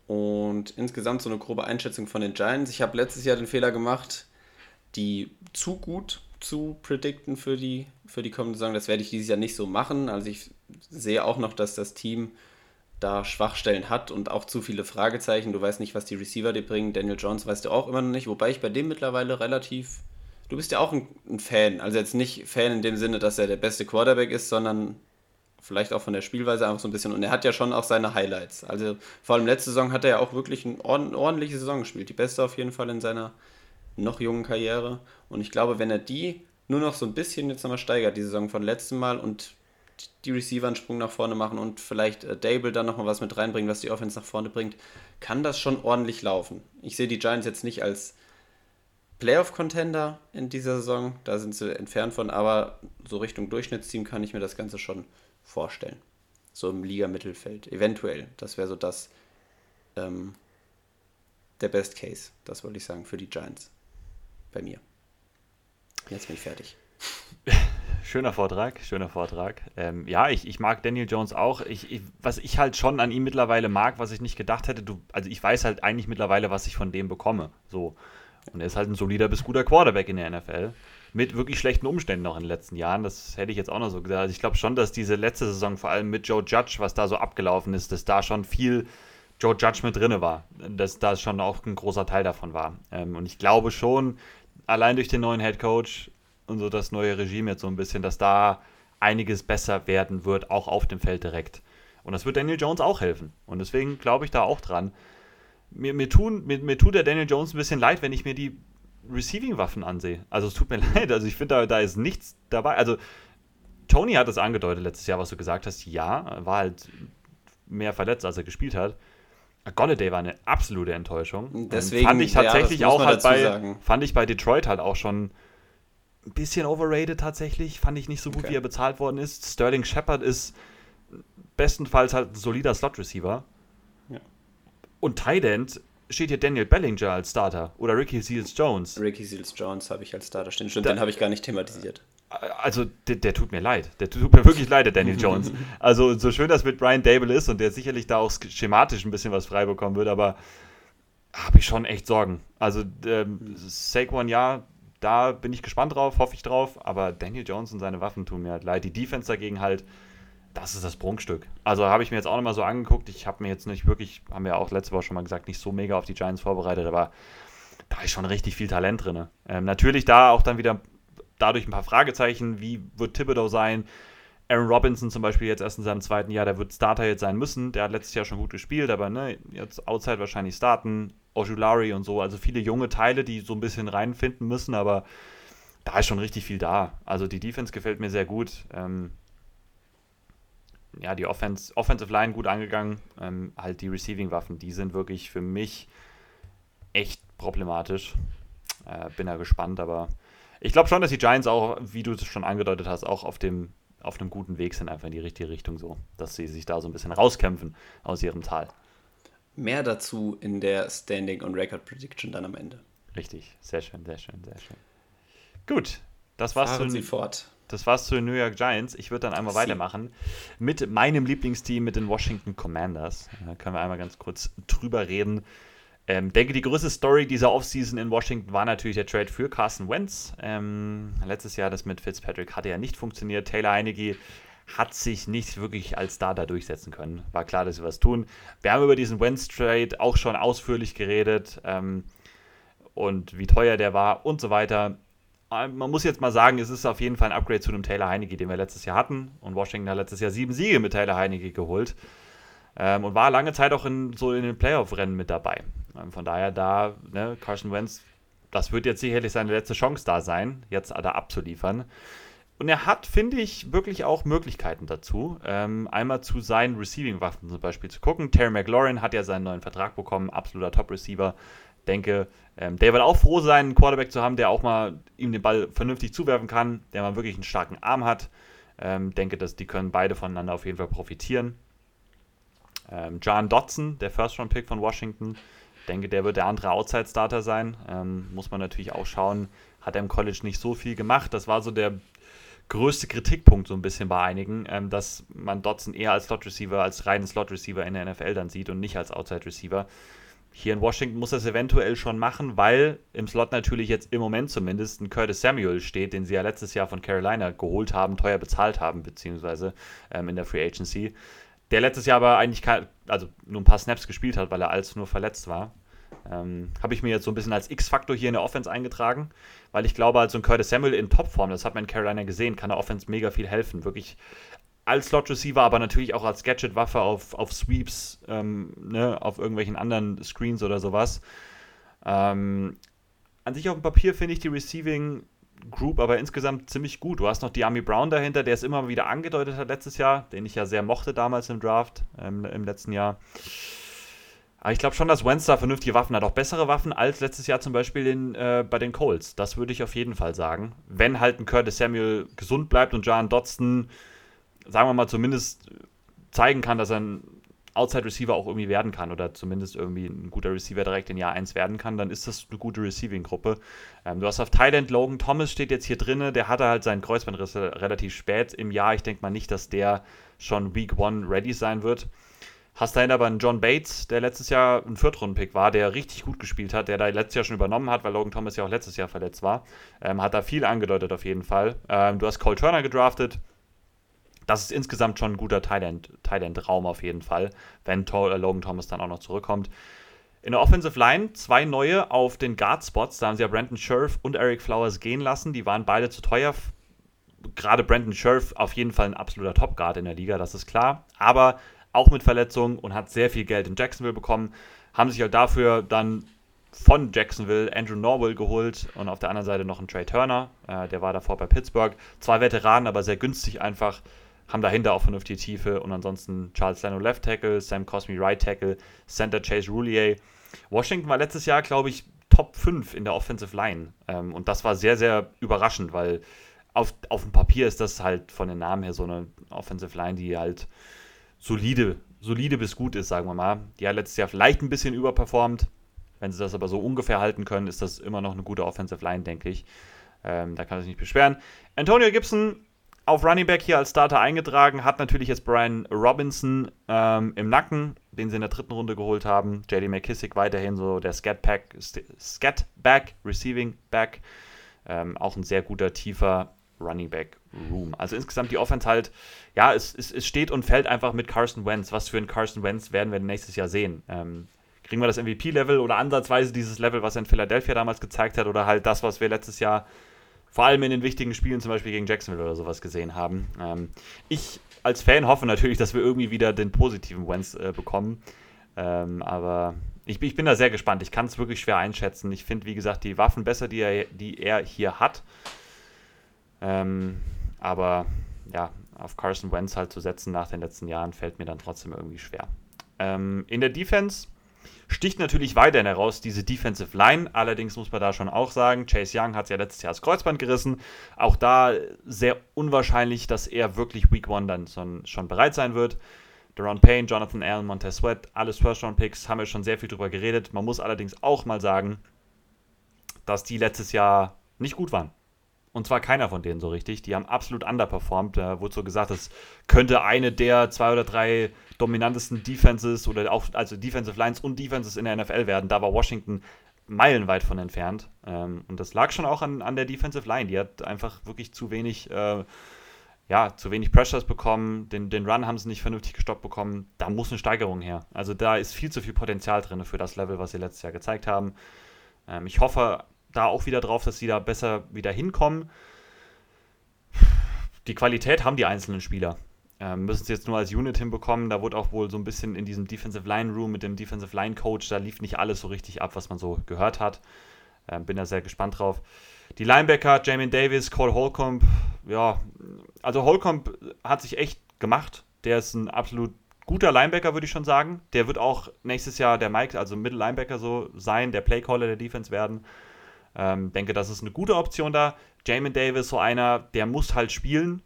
Und insgesamt so eine grobe Einschätzung von den Giants. Ich habe letztes Jahr den Fehler gemacht, die zu gut zu predikten für die, für die kommende Saison. Das werde ich dieses Jahr nicht so machen. Also ich sehe auch noch, dass das Team da Schwachstellen hat und auch zu viele Fragezeichen. Du weißt nicht, was die Receiver dir bringen. Daniel Jones weißt du auch immer noch nicht, wobei ich bei dem mittlerweile relativ. Du bist ja auch ein, ein Fan, also jetzt nicht Fan in dem Sinne, dass er der beste Quarterback ist, sondern vielleicht auch von der Spielweise einfach so ein bisschen. Und er hat ja schon auch seine Highlights. Also vor allem letzte Saison hat er ja auch wirklich eine ordentliche Saison gespielt. Die beste auf jeden Fall in seiner noch jungen Karriere. Und ich glaube, wenn er die nur noch so ein bisschen jetzt nochmal steigert, die Saison von letztem Mal und die Receiver einen Sprung nach vorne machen und vielleicht äh, Dable dann nochmal was mit reinbringen, was die Offense nach vorne bringt, kann das schon ordentlich laufen. Ich sehe die Giants jetzt nicht als Playoff-Contender in dieser Saison, da sind sie entfernt von, aber so Richtung Durchschnittsteam kann ich mir das Ganze schon vorstellen. So im Liga-Mittelfeld, eventuell. Das wäre so das, ähm, der Best Case, das wollte ich sagen, für die Giants. Bei mir. Jetzt bin ich fertig. Schöner Vortrag, schöner Vortrag. Ähm, ja, ich, ich mag Daniel Jones auch. Ich, ich, was ich halt schon an ihm mittlerweile mag, was ich nicht gedacht hätte, du, also ich weiß halt eigentlich mittlerweile, was ich von dem bekomme. So. Und er ist halt ein solider bis guter Quarterback in der NFL. Mit wirklich schlechten Umständen noch in den letzten Jahren. Das hätte ich jetzt auch noch so gesagt. Also ich glaube schon, dass diese letzte Saison, vor allem mit Joe Judge, was da so abgelaufen ist, dass da schon viel Joe Judge mit drin war. Dass da schon auch ein großer Teil davon war. Ähm, und ich glaube schon, allein durch den neuen Head Coach und so das neue Regime jetzt so ein bisschen, dass da einiges besser werden wird, auch auf dem Feld direkt. Und das wird Daniel Jones auch helfen. Und deswegen glaube ich da auch dran. Mir, mir, tun, mir, mir tut der Daniel Jones ein bisschen leid, wenn ich mir die Receiving-Waffen ansehe. Also es tut mir leid. Also ich finde, da, da ist nichts dabei. Also Tony hat es angedeutet letztes Jahr, was du gesagt hast. Ja, war halt mehr verletzt, als er gespielt hat. Golladay war eine absolute Enttäuschung. Deswegen fand ich tatsächlich ja, auch halt bei, sagen. fand ich bei Detroit halt auch schon ein bisschen overrated tatsächlich. Fand ich nicht so gut, okay. wie er bezahlt worden ist. Sterling Shepard ist bestenfalls halt ein solider Slot-Receiver. Und Tight End steht hier Daniel Bellinger als Starter oder Ricky Seals Jones. Ricky Seals Jones habe ich als Starter stehen. Stimmt, da, den habe ich gar nicht thematisiert. Also, der, der, tut mir leid. Der tut mir wirklich leid, der Daniel Jones. Also, so schön das mit Brian Dable ist und der sicherlich da auch schematisch ein bisschen was frei bekommen wird, aber habe ich schon echt Sorgen. Also, ähm, Saquon, ja, da bin ich gespannt drauf, hoffe ich drauf. Aber Daniel Jones und seine Waffen tun mir halt leid. Die Defense dagegen halt, das ist das Prunkstück. Also habe ich mir jetzt auch nochmal so angeguckt. Ich habe mir jetzt nicht wirklich, haben wir auch letzte Woche schon mal gesagt, nicht so mega auf die Giants vorbereitet, aber da ist schon richtig viel Talent drin. Ähm, natürlich da auch dann wieder dadurch ein paar Fragezeichen. Wie wird Thibodeau sein? Aaron Robinson zum Beispiel jetzt erst in seinem zweiten Jahr, der wird Starter jetzt sein müssen. Der hat letztes Jahr schon gut gespielt, aber ne, jetzt Outside wahrscheinlich starten. Ojulari und so, also viele junge Teile, die so ein bisschen reinfinden müssen, aber da ist schon richtig viel da. Also die Defense gefällt mir sehr gut. Ähm, ja, die Offense, Offensive Line gut angegangen. Ähm, halt die Receiving-Waffen, die sind wirklich für mich echt problematisch. Äh, bin da gespannt, aber ich glaube schon, dass die Giants auch, wie du es schon angedeutet hast, auch auf dem auf einem guten Weg sind, einfach in die richtige Richtung so, dass sie sich da so ein bisschen rauskämpfen aus ihrem Tal. Mehr dazu in der Standing on Record Prediction dann am Ende. Richtig, sehr schön, sehr schön, sehr schön. Gut, das war's Fahren Sie fort. Das war's zu den New York Giants. Ich würde dann einmal Sie. weitermachen mit meinem Lieblingsteam, mit den Washington Commanders. Da können wir einmal ganz kurz drüber reden. Ähm, denke, die größte Story dieser Offseason in Washington war natürlich der Trade für Carson Wentz. Ähm, letztes Jahr das mit Fitzpatrick hatte ja nicht funktioniert. Taylor Heineke hat sich nicht wirklich als Starter durchsetzen können. War klar, dass sie was tun. Wir haben über diesen Wentz-Trade auch schon ausführlich geredet ähm, und wie teuer der war und so weiter. Ähm, man muss jetzt mal sagen, es ist auf jeden Fall ein Upgrade zu dem Taylor Heineke, den wir letztes Jahr hatten. Und Washington hat letztes Jahr sieben Siege mit Taylor Heineke geholt ähm, und war lange Zeit auch in, so in den Playoff-Rennen mit dabei. Ähm, von daher da, ne, Carson Wentz, das wird jetzt sicherlich seine letzte Chance da sein, jetzt da abzuliefern. Und er hat, finde ich, wirklich auch Möglichkeiten dazu. Ähm, einmal zu seinen Receiving-Waffen zum Beispiel zu gucken. Terry McLaurin hat ja seinen neuen Vertrag bekommen, absoluter Top-Receiver. Denke, ähm, der wird auch froh sein, einen Quarterback zu haben, der auch mal ihm den Ball vernünftig zuwerfen kann, der mal wirklich einen starken Arm hat. Ähm, denke, dass die können beide voneinander auf jeden Fall profitieren. Ähm, John Dodson, der First-Round-Pick von Washington, denke, der wird der andere Outside-Starter sein. Ähm, muss man natürlich auch schauen. Hat er im College nicht so viel gemacht. Das war so der größte Kritikpunkt so ein bisschen bei einigen, ähm, dass man Dodson eher als Slot Receiver, als reinen Slot Receiver in der NFL dann sieht und nicht als Outside Receiver. Hier in Washington muss er es eventuell schon machen, weil im Slot natürlich jetzt im Moment zumindest ein Curtis Samuel steht, den sie ja letztes Jahr von Carolina geholt haben, teuer bezahlt haben, beziehungsweise ähm, in der Free Agency. Der letztes Jahr aber eigentlich kein, also nur ein paar Snaps gespielt hat, weil er als nur verletzt war. Ähm, Habe ich mir jetzt so ein bisschen als X-Faktor hier in der Offense eingetragen, weil ich glaube, als so ein Curtis Samuel in Topform, das hat man in Carolina gesehen, kann der Offense mega viel helfen. Wirklich als Slot-Receiver, aber natürlich auch als Gadget-Waffe auf, auf Sweeps, ähm, ne, auf irgendwelchen anderen Screens oder sowas. Ähm, an sich auf dem Papier finde ich die Receiving Group aber insgesamt ziemlich gut. Du hast noch die Army Brown dahinter, der es immer wieder angedeutet hat letztes Jahr, den ich ja sehr mochte damals im Draft, ähm, im letzten Jahr. Aber ich glaube schon, dass Wentz da vernünftige Waffen hat. Auch bessere Waffen als letztes Jahr zum Beispiel in, äh, bei den Colts. Das würde ich auf jeden Fall sagen. Wenn halt ein Curtis Samuel gesund bleibt und John Dodson, sagen wir mal, zumindest zeigen kann, dass er ein Outside Receiver auch irgendwie werden kann oder zumindest irgendwie ein guter Receiver direkt in Jahr 1 werden kann, dann ist das eine gute Receiving-Gruppe. Ähm, du hast auf Thailand Logan Thomas steht jetzt hier drin, der hatte halt seinen Kreuzbandriss relativ spät im Jahr. Ich denke mal nicht, dass der schon Week 1 ready sein wird. Hast dahin aber einen John Bates, der letztes Jahr ein Viertrunden-Pick war, der richtig gut gespielt hat, der da letztes Jahr schon übernommen hat, weil Logan Thomas ja auch letztes Jahr verletzt war. Ähm, hat da viel angedeutet auf jeden Fall. Ähm, du hast Cole Turner gedraftet. Das ist insgesamt schon ein guter Thailand-Raum auf jeden Fall, wenn äh, Logan Thomas dann auch noch zurückkommt. In der Offensive Line zwei neue auf den Guard-Spots. Da haben sie ja Brandon Scherf und Eric Flowers gehen lassen. Die waren beide zu teuer. Gerade Brandon Scherf auf jeden Fall ein absoluter Top-Guard in der Liga, das ist klar. Aber auch mit Verletzungen und hat sehr viel Geld in Jacksonville bekommen. Haben sich halt dafür dann von Jacksonville Andrew Norwell geholt und auf der anderen Seite noch einen Trey Turner, äh, der war davor bei Pittsburgh. Zwei Veteranen, aber sehr günstig einfach, haben dahinter auch vernünftige Tiefe und ansonsten Charles Leno Left Tackle, Sam Cosme Right Tackle, Center Chase Roulier. Washington war letztes Jahr, glaube ich, Top 5 in der Offensive Line ähm, und das war sehr, sehr überraschend, weil auf, auf dem Papier ist das halt von den Namen her so eine Offensive Line, die halt solide, solide bis gut ist, sagen wir mal. Die hat letztes Jahr vielleicht ein bisschen überperformt. Wenn sie das aber so ungefähr halten können, ist das immer noch eine gute Offensive Line, denke ich. Ähm, da kann sich nicht beschweren. Antonio Gibson auf Running Back hier als Starter eingetragen, hat natürlich jetzt Brian Robinson ähm, im Nacken, den sie in der dritten Runde geholt haben. JD McKissick weiterhin so der Scatback, Scatback, Receiving Back. Ähm, auch ein sehr guter, tiefer Running Back Room. Also insgesamt die Offense halt, ja, es, es, es steht und fällt einfach mit Carson Wentz. Was für ein Carson Wentz werden wir nächstes Jahr sehen? Ähm, kriegen wir das MVP-Level oder ansatzweise dieses Level, was er in Philadelphia damals gezeigt hat, oder halt das, was wir letztes Jahr vor allem in den wichtigen Spielen, zum Beispiel gegen Jacksonville oder sowas, gesehen haben. Ähm, ich als Fan hoffe natürlich, dass wir irgendwie wieder den positiven Wentz äh, bekommen. Ähm, aber ich, ich, bin da sehr gespannt. Ich kann es wirklich schwer einschätzen. Ich finde, wie gesagt, die Waffen besser, die er, die er hier hat. Ähm, aber ja, auf Carson Wentz halt zu setzen nach den letzten Jahren fällt mir dann trotzdem irgendwie schwer. Ähm, in der Defense sticht natürlich weiterhin heraus diese Defensive Line. Allerdings muss man da schon auch sagen, Chase Young hat es ja letztes Jahr das Kreuzband gerissen. Auch da sehr unwahrscheinlich, dass er wirklich Week One dann schon, schon bereit sein wird. Deron Payne, Jonathan Allen, Montez Sweat, alles First-Round-Picks, haben wir schon sehr viel drüber geredet. Man muss allerdings auch mal sagen, dass die letztes Jahr nicht gut waren. Und zwar keiner von denen so richtig. Die haben absolut underperformed. Wurde so gesagt, es könnte eine der zwei oder drei dominantesten Defenses oder auch also Defensive Lines und Defenses in der NFL werden. Da war Washington meilenweit von entfernt. Ähm, und das lag schon auch an, an der Defensive Line. Die hat einfach wirklich zu wenig, äh, ja, zu wenig Pressures bekommen. Den, den Run haben sie nicht vernünftig gestoppt bekommen. Da muss eine Steigerung her. Also da ist viel zu viel Potenzial drin für das Level, was sie letztes Jahr gezeigt haben. Ähm, ich hoffe da auch wieder drauf, dass sie da besser wieder hinkommen. Die Qualität haben die einzelnen Spieler. Ähm, müssen sie jetzt nur als Unit hinbekommen. Da wurde auch wohl so ein bisschen in diesem Defensive Line Room mit dem Defensive Line Coach, da lief nicht alles so richtig ab, was man so gehört hat. Ähm, bin da sehr gespannt drauf. Die Linebacker, Jamin Davis, Cole Holcomb, ja, also Holcomb hat sich echt gemacht. Der ist ein absolut guter Linebacker, würde ich schon sagen. Der wird auch nächstes Jahr der Mike, also Middle Linebacker so sein, der Playcaller der Defense werden. Ähm, denke, das ist eine gute Option da. Jamin Davis, so einer, der muss halt spielen.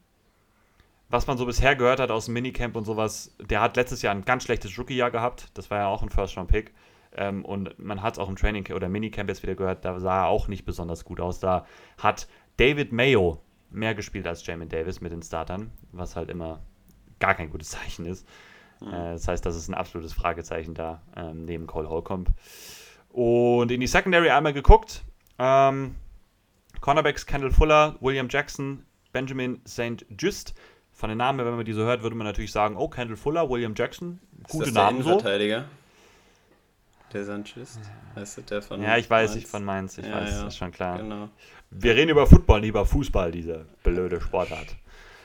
Was man so bisher gehört hat aus dem Minicamp und sowas, der hat letztes Jahr ein ganz schlechtes Rookie-Jahr gehabt. Das war ja auch ein First-Round-Pick. Ähm, und man hat es auch im Training oder Minicamp jetzt wieder gehört, da sah er auch nicht besonders gut aus. Da hat David Mayo mehr gespielt als Jamin Davis mit den Startern, was halt immer gar kein gutes Zeichen ist. Mhm. Äh, das heißt, das ist ein absolutes Fragezeichen da ähm, neben Cole Holcomb. Und in die Secondary einmal geguckt. Ähm, Cornerbacks Kendall Fuller, William Jackson, Benjamin St. Just. Von den Namen, wenn man die so hört, würde man natürlich sagen, oh, Kendall Fuller, William Jackson, gute ist das Namen der so. Der Sanchez, weißt du, der von Ja, ich weiß, Mainz. ich von Mainz, ich ja, weiß, ja. ist schon klar. Genau. Wir reden über Football, nicht über Fußball, diese blöde Sportart. Nicht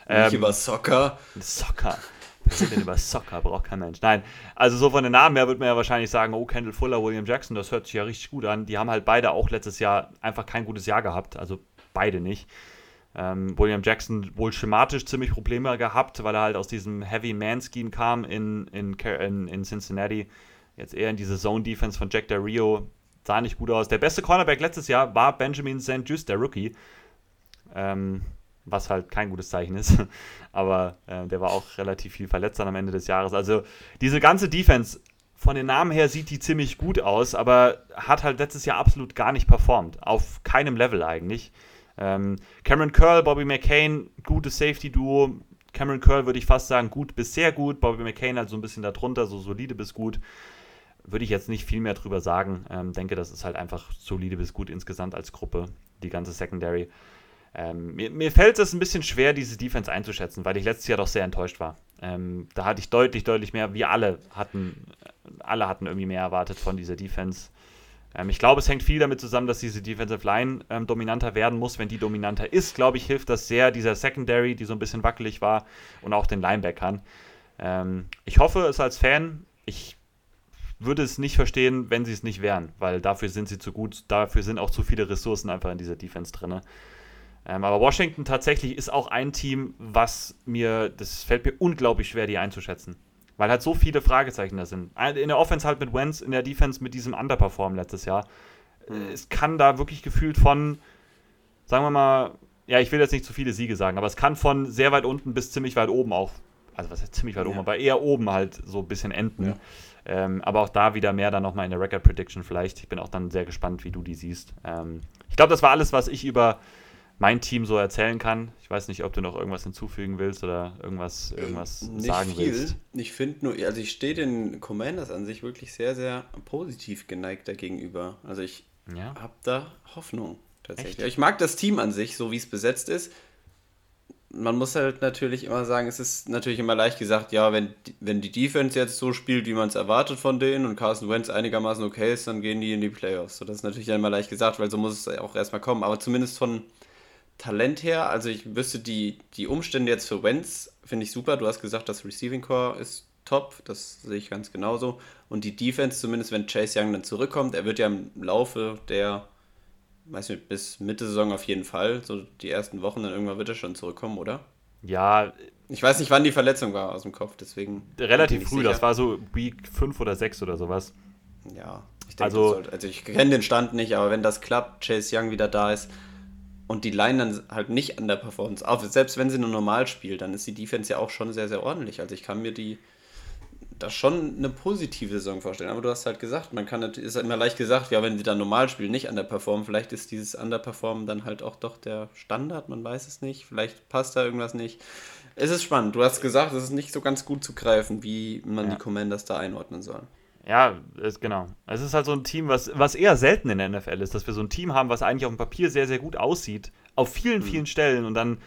ähm, über Soccer. Soccer. Wir reden über Soccer, braucht kein Mensch. Nein, also so von den Namen her würde man ja wahrscheinlich sagen, oh, Kendall Fuller, William Jackson, das hört sich ja richtig gut an. Die haben halt beide auch letztes Jahr einfach kein gutes Jahr gehabt, also beide nicht. Ähm, William Jackson wohl schematisch ziemlich Probleme gehabt, weil er halt aus diesem Heavy Man Scheme kam in, in, in, in Cincinnati Jetzt eher in diese Zone-Defense von Jack Del Rio. Sah nicht gut aus. Der beste Cornerback letztes Jahr war Benjamin St. Just, der Rookie. Ähm, was halt kein gutes Zeichen ist. Aber äh, der war auch relativ viel verletzt dann am Ende des Jahres. Also diese ganze Defense, von den Namen her sieht die ziemlich gut aus, aber hat halt letztes Jahr absolut gar nicht performt. Auf keinem Level eigentlich. Ähm, Cameron Curl, Bobby McCain, gutes Safety-Duo. Cameron Curl würde ich fast sagen, gut bis sehr gut. Bobby McCain halt so ein bisschen darunter, so solide bis gut würde ich jetzt nicht viel mehr drüber sagen. Ähm, denke, das ist halt einfach solide bis gut insgesamt als Gruppe, die ganze Secondary. Ähm, mir, mir, fällt es ein bisschen schwer, diese Defense einzuschätzen, weil ich letztes Jahr doch sehr enttäuscht war. Ähm, da hatte ich deutlich, deutlich mehr, wir alle hatten, alle hatten irgendwie mehr erwartet von dieser Defense. Ähm, ich glaube, es hängt viel damit zusammen, dass diese Defensive Line ähm, dominanter werden muss. Wenn die dominanter ist, glaube ich, hilft das sehr dieser Secondary, die so ein bisschen wackelig war und auch den Linebackern. Ähm, ich hoffe es als Fan. Ich würde es nicht verstehen, wenn sie es nicht wären, weil dafür sind sie zu gut, dafür sind auch zu viele Ressourcen einfach in dieser Defense drin. Ähm, aber Washington tatsächlich ist auch ein Team, was mir, das fällt mir unglaublich schwer, die einzuschätzen. Weil halt so viele Fragezeichen da sind. In der Offense halt mit Wentz, in der Defense mit diesem Underperform letztes Jahr. Mhm. Es kann da wirklich gefühlt von, sagen wir mal, ja, ich will jetzt nicht zu viele Siege sagen, aber es kann von sehr weit unten bis ziemlich weit oben auch, also was heißt ziemlich weit ja. oben, aber eher oben halt so ein bisschen enden. Ja. Ähm, aber auch da wieder mehr dann nochmal in der Record Prediction vielleicht. Ich bin auch dann sehr gespannt, wie du die siehst. Ähm, ich glaube, das war alles, was ich über mein Team so erzählen kann. Ich weiß nicht, ob du noch irgendwas hinzufügen willst oder irgendwas, irgendwas nicht sagen viel. willst. Ich finde nur, also ich stehe den Commanders an sich wirklich sehr, sehr positiv geneigt dagegenüber. Also ich ja. habe da Hoffnung tatsächlich. Echt? Ich mag das Team an sich, so wie es besetzt ist man muss halt natürlich immer sagen, es ist natürlich immer leicht gesagt, ja, wenn, wenn die Defense jetzt so spielt, wie man es erwartet von denen und Carson Wentz einigermaßen okay ist, dann gehen die in die Playoffs. So, das ist natürlich immer leicht gesagt, weil so muss es auch erstmal kommen. Aber zumindest von Talent her, also ich wüsste die, die Umstände jetzt für Wentz, finde ich super. Du hast gesagt, das Receiving Core ist top, das sehe ich ganz genauso. Und die Defense, zumindest wenn Chase Young dann zurückkommt, er wird ja im Laufe der weiß nicht, bis Mitte Saison auf jeden Fall. So die ersten Wochen, dann irgendwann wird er schon zurückkommen, oder? Ja. Ich weiß nicht, wann die Verletzung war aus dem Kopf, deswegen. Relativ früh, sicher. das war so Week 5 oder 6 oder sowas. Ja, ich denke, also, sollte, also ich kenne den Stand nicht, aber wenn das klappt, Chase Young wieder da ist und die Line dann halt nicht an der Performance, auch selbst wenn sie nur normal spielt, dann ist die Defense ja auch schon sehr, sehr ordentlich. Also ich kann mir die das schon eine positive Saison vorstellen. Aber du hast halt gesagt, man kann ist halt immer leicht gesagt, ja, wenn sie dann normal spielen, nicht underperformen, vielleicht ist dieses Underperformen dann halt auch doch der Standard, man weiß es nicht. Vielleicht passt da irgendwas nicht. Es ist spannend. Du hast gesagt, es ist nicht so ganz gut zu greifen, wie man ja. die Commanders da einordnen soll. Ja, ist, genau. Es ist halt so ein Team, was, was eher selten in der NFL ist, dass wir so ein Team haben, was eigentlich auf dem Papier sehr, sehr gut aussieht, auf vielen, mhm. vielen Stellen und dann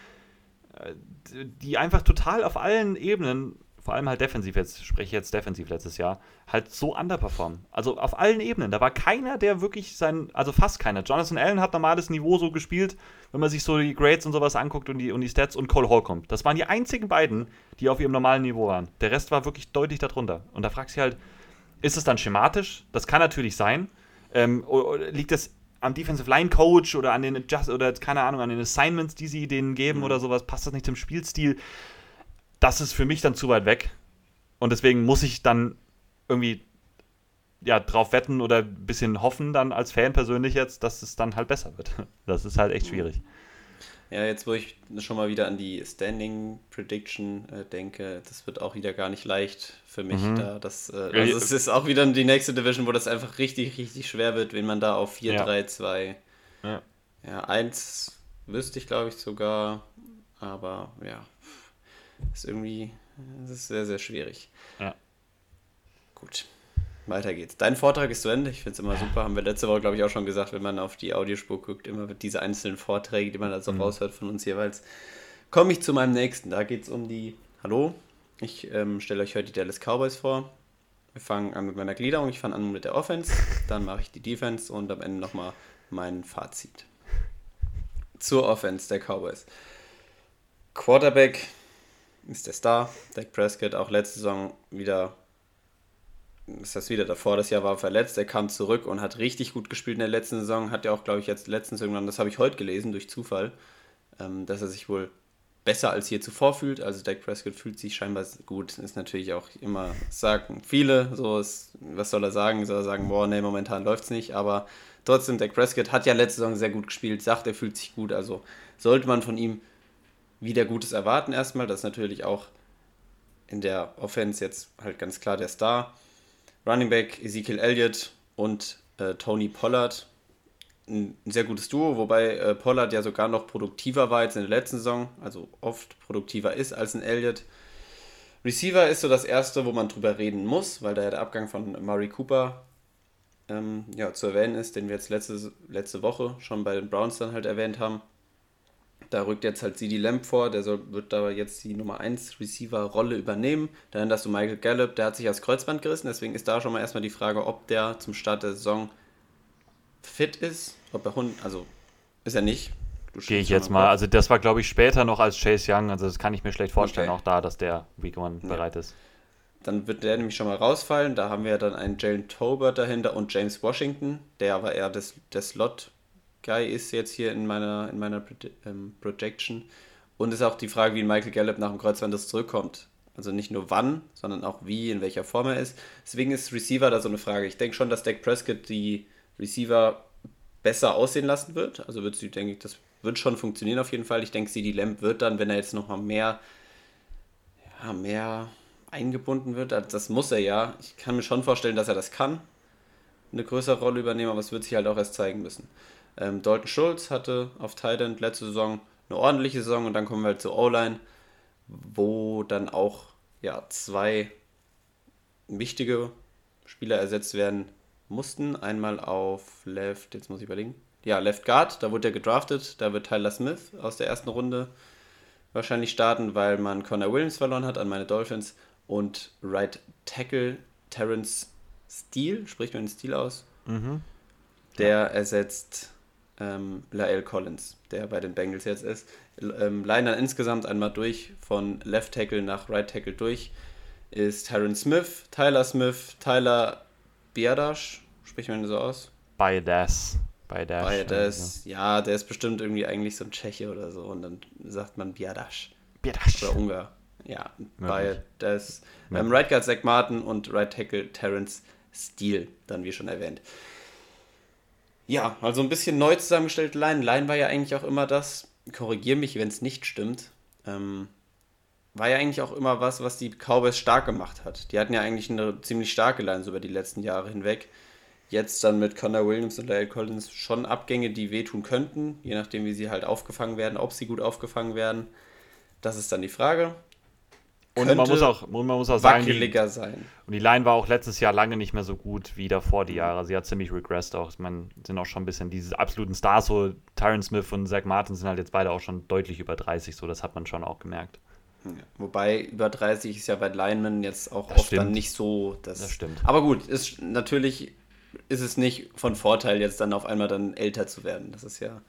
äh, die einfach total auf allen Ebenen vor allem halt defensiv, jetzt spreche ich jetzt defensiv letztes Jahr, halt so underperformen. Also auf allen Ebenen. Da war keiner, der wirklich sein, also fast keiner. Jonathan Allen hat normales Niveau so gespielt, wenn man sich so die Grades und sowas anguckt und die, und die Stats und Cole Holcomb. Das waren die einzigen beiden, die auf ihrem normalen Niveau waren. Der Rest war wirklich deutlich darunter. Und da fragst du halt, ist es dann schematisch? Das kann natürlich sein. Ähm, liegt es am Defensive Line Coach oder an den Adjust oder keine Ahnung, an den Assignments, die sie denen geben mhm. oder sowas? Passt das nicht zum Spielstil? das ist für mich dann zu weit weg. Und deswegen muss ich dann irgendwie ja, drauf wetten oder ein bisschen hoffen, dann als Fan persönlich jetzt, dass es dann halt besser wird. Das ist halt echt schwierig. Ja, jetzt wo ich schon mal wieder an die Standing Prediction äh, denke, das wird auch wieder gar nicht leicht für mich. Mhm. Da das, äh, also es ist auch wieder die nächste Division, wo das einfach richtig, richtig schwer wird, wenn man da auf 4, ja. 3, 2, ja. ja, 1 wüsste ich glaube ich sogar, aber ja, ist irgendwie, das ist sehr, sehr schwierig. Ja. Gut. Weiter geht's. Dein Vortrag ist zu Ende. Ich finde es immer super. Haben wir letzte Woche, glaube ich, auch schon gesagt, wenn man auf die Audiospur guckt, immer diese einzelnen Vorträge, die man da so mhm. raushört von uns jeweils. Komme ich zu meinem nächsten. Da geht es um die. Hallo, ich ähm, stelle euch heute die Dallas Cowboys vor. Wir fangen an mit meiner Gliederung. Ich fange an mit der Offense, dann mache ich die Defense und am Ende nochmal mein Fazit. Zur Offense der Cowboys. Quarterback ist der Star. Dak Prescott auch letzte Saison wieder, ist das wieder davor, das Jahr war verletzt. Er kam zurück und hat richtig gut gespielt in der letzten Saison. Hat ja auch, glaube ich, jetzt letztens irgendwann, das habe ich heute gelesen durch Zufall, ähm, dass er sich wohl besser als je zuvor fühlt. Also Dak Prescott fühlt sich scheinbar gut. Ist natürlich auch immer, sagen viele, so ist, was soll er sagen? Soll er sagen, boah, nee, momentan läuft es nicht. Aber trotzdem, Dak Prescott hat ja letzte Saison sehr gut gespielt, sagt, er fühlt sich gut. Also sollte man von ihm wieder Gutes erwarten erstmal. Das ist natürlich auch in der Offense jetzt halt ganz klar der Star. Running Back Ezekiel Elliott und äh, Tony Pollard. Ein, sehr gutes Duo, wobei äh, Pollard ja sogar noch produktiver war als in der letzten Saison, also oft produktiver ist als ein Elliott. Receiver ist so das erste, wo man drüber reden muss, weil da ja der Abgang von Murray Cooper ähm, ja, zu erwähnen ist, den wir jetzt letzte, letzte Woche schon bei den Browns dann halt erwähnt haben. Da rückt jetzt halt CD Lamb vor, der soll, wird da jetzt die Nummer 1 Receiver-Rolle übernehmen. Dann hast du Michael Gallup, der hat sich das Kreuzband gerissen, deswegen ist da schon mal erstmal die Frage, ob der zum Start der Saison fit ist. Ob er Hund, also ist er nicht. Gehe ich jetzt mal. Also das war, glaube ich, später noch als Chase Young. Also das kann ich mir schlecht vorstellen, okay. auch da, dass der Week One ja. bereit ist. Dann wird der nämlich schon mal rausfallen. Da haben wir dann einen Jalen Tobert dahinter und James Washington. Der aber eher das, der Slot Guy ist jetzt hier in meiner, in meiner ähm, Projection. Und ist auch die Frage, wie Michael Gallup nach dem Kreuzband zurückkommt. Also nicht nur wann, sondern auch wie, in welcher Form er ist. Deswegen ist Receiver da so eine Frage. Ich denke schon, dass Dak Prescott die Receiver besser aussehen lassen wird. Also wird sie, denke ich, das wird schon funktionieren auf jeden Fall. Ich denke, CD Lamb wird dann, wenn er jetzt nochmal mehr, ja, mehr eingebunden wird, das muss er ja. Ich kann mir schon vorstellen, dass er das kann, eine größere Rolle übernehmen, aber es wird sich halt auch erst zeigen müssen. Ähm, Dalton Schulz hatte auf Titan letzte Saison eine ordentliche Saison und dann kommen wir halt zur O-Line, wo dann auch ja, zwei wichtige Spieler ersetzt werden mussten. Einmal auf Left, jetzt muss ich überlegen. Ja, Left Guard, da wurde er gedraftet. Da wird Tyler Smith aus der ersten Runde wahrscheinlich starten, weil man Connor Williams verloren hat an meine Dolphins. Und Right Tackle Terrence Steele, spricht man den Stil aus? Mhm. Der ersetzt ähm, Lael Collins, der bei den Bengals jetzt ist. Ähm, Liner insgesamt einmal durch, von Left Tackle nach Right Tackle durch, ist Tyron Smith, Tyler Smith, Tyler Biadash, spricht man so aus? Biodas. Biodas. Biodas, also. ja, der ist bestimmt irgendwie eigentlich so ein Tscheche oder so und dann sagt man Biadash. Biadash. Oder Ungar. Ja, Biodas. Ähm, right Guard Zach Martin und Right Tackle Terence Steele, dann wie schon erwähnt. Ja, also ein bisschen neu zusammengestellte Line. Line war ja eigentlich auch immer das, korrigiere mich, wenn es nicht stimmt, ähm, war ja eigentlich auch immer was, was die Cowboys stark gemacht hat. Die hatten ja eigentlich eine ziemlich starke Line so über die letzten Jahre hinweg. Jetzt dann mit Connor Williams und Lyle Collins schon Abgänge, die wehtun könnten, je nachdem, wie sie halt aufgefangen werden, ob sie gut aufgefangen werden. Das ist dann die Frage. Und man muss auch, man muss auch sagen, die, sein. Und die Line war auch letztes Jahr lange nicht mehr so gut wie davor die Jahre. Sie hat ziemlich regressed auch. Man sind auch schon ein bisschen diese absoluten Stars, so Tyron Smith und Zach Martin sind halt jetzt beide auch schon deutlich über 30, so das hat man schon auch gemerkt. Ja, wobei über 30 ist ja bei Linemen jetzt auch Das oft stimmt. dann nicht so. Das, Das stimmt. Aber gut, ist, natürlich ist es nicht von Vorteil, jetzt dann auf einmal dann älter zu werden. Das ist ja,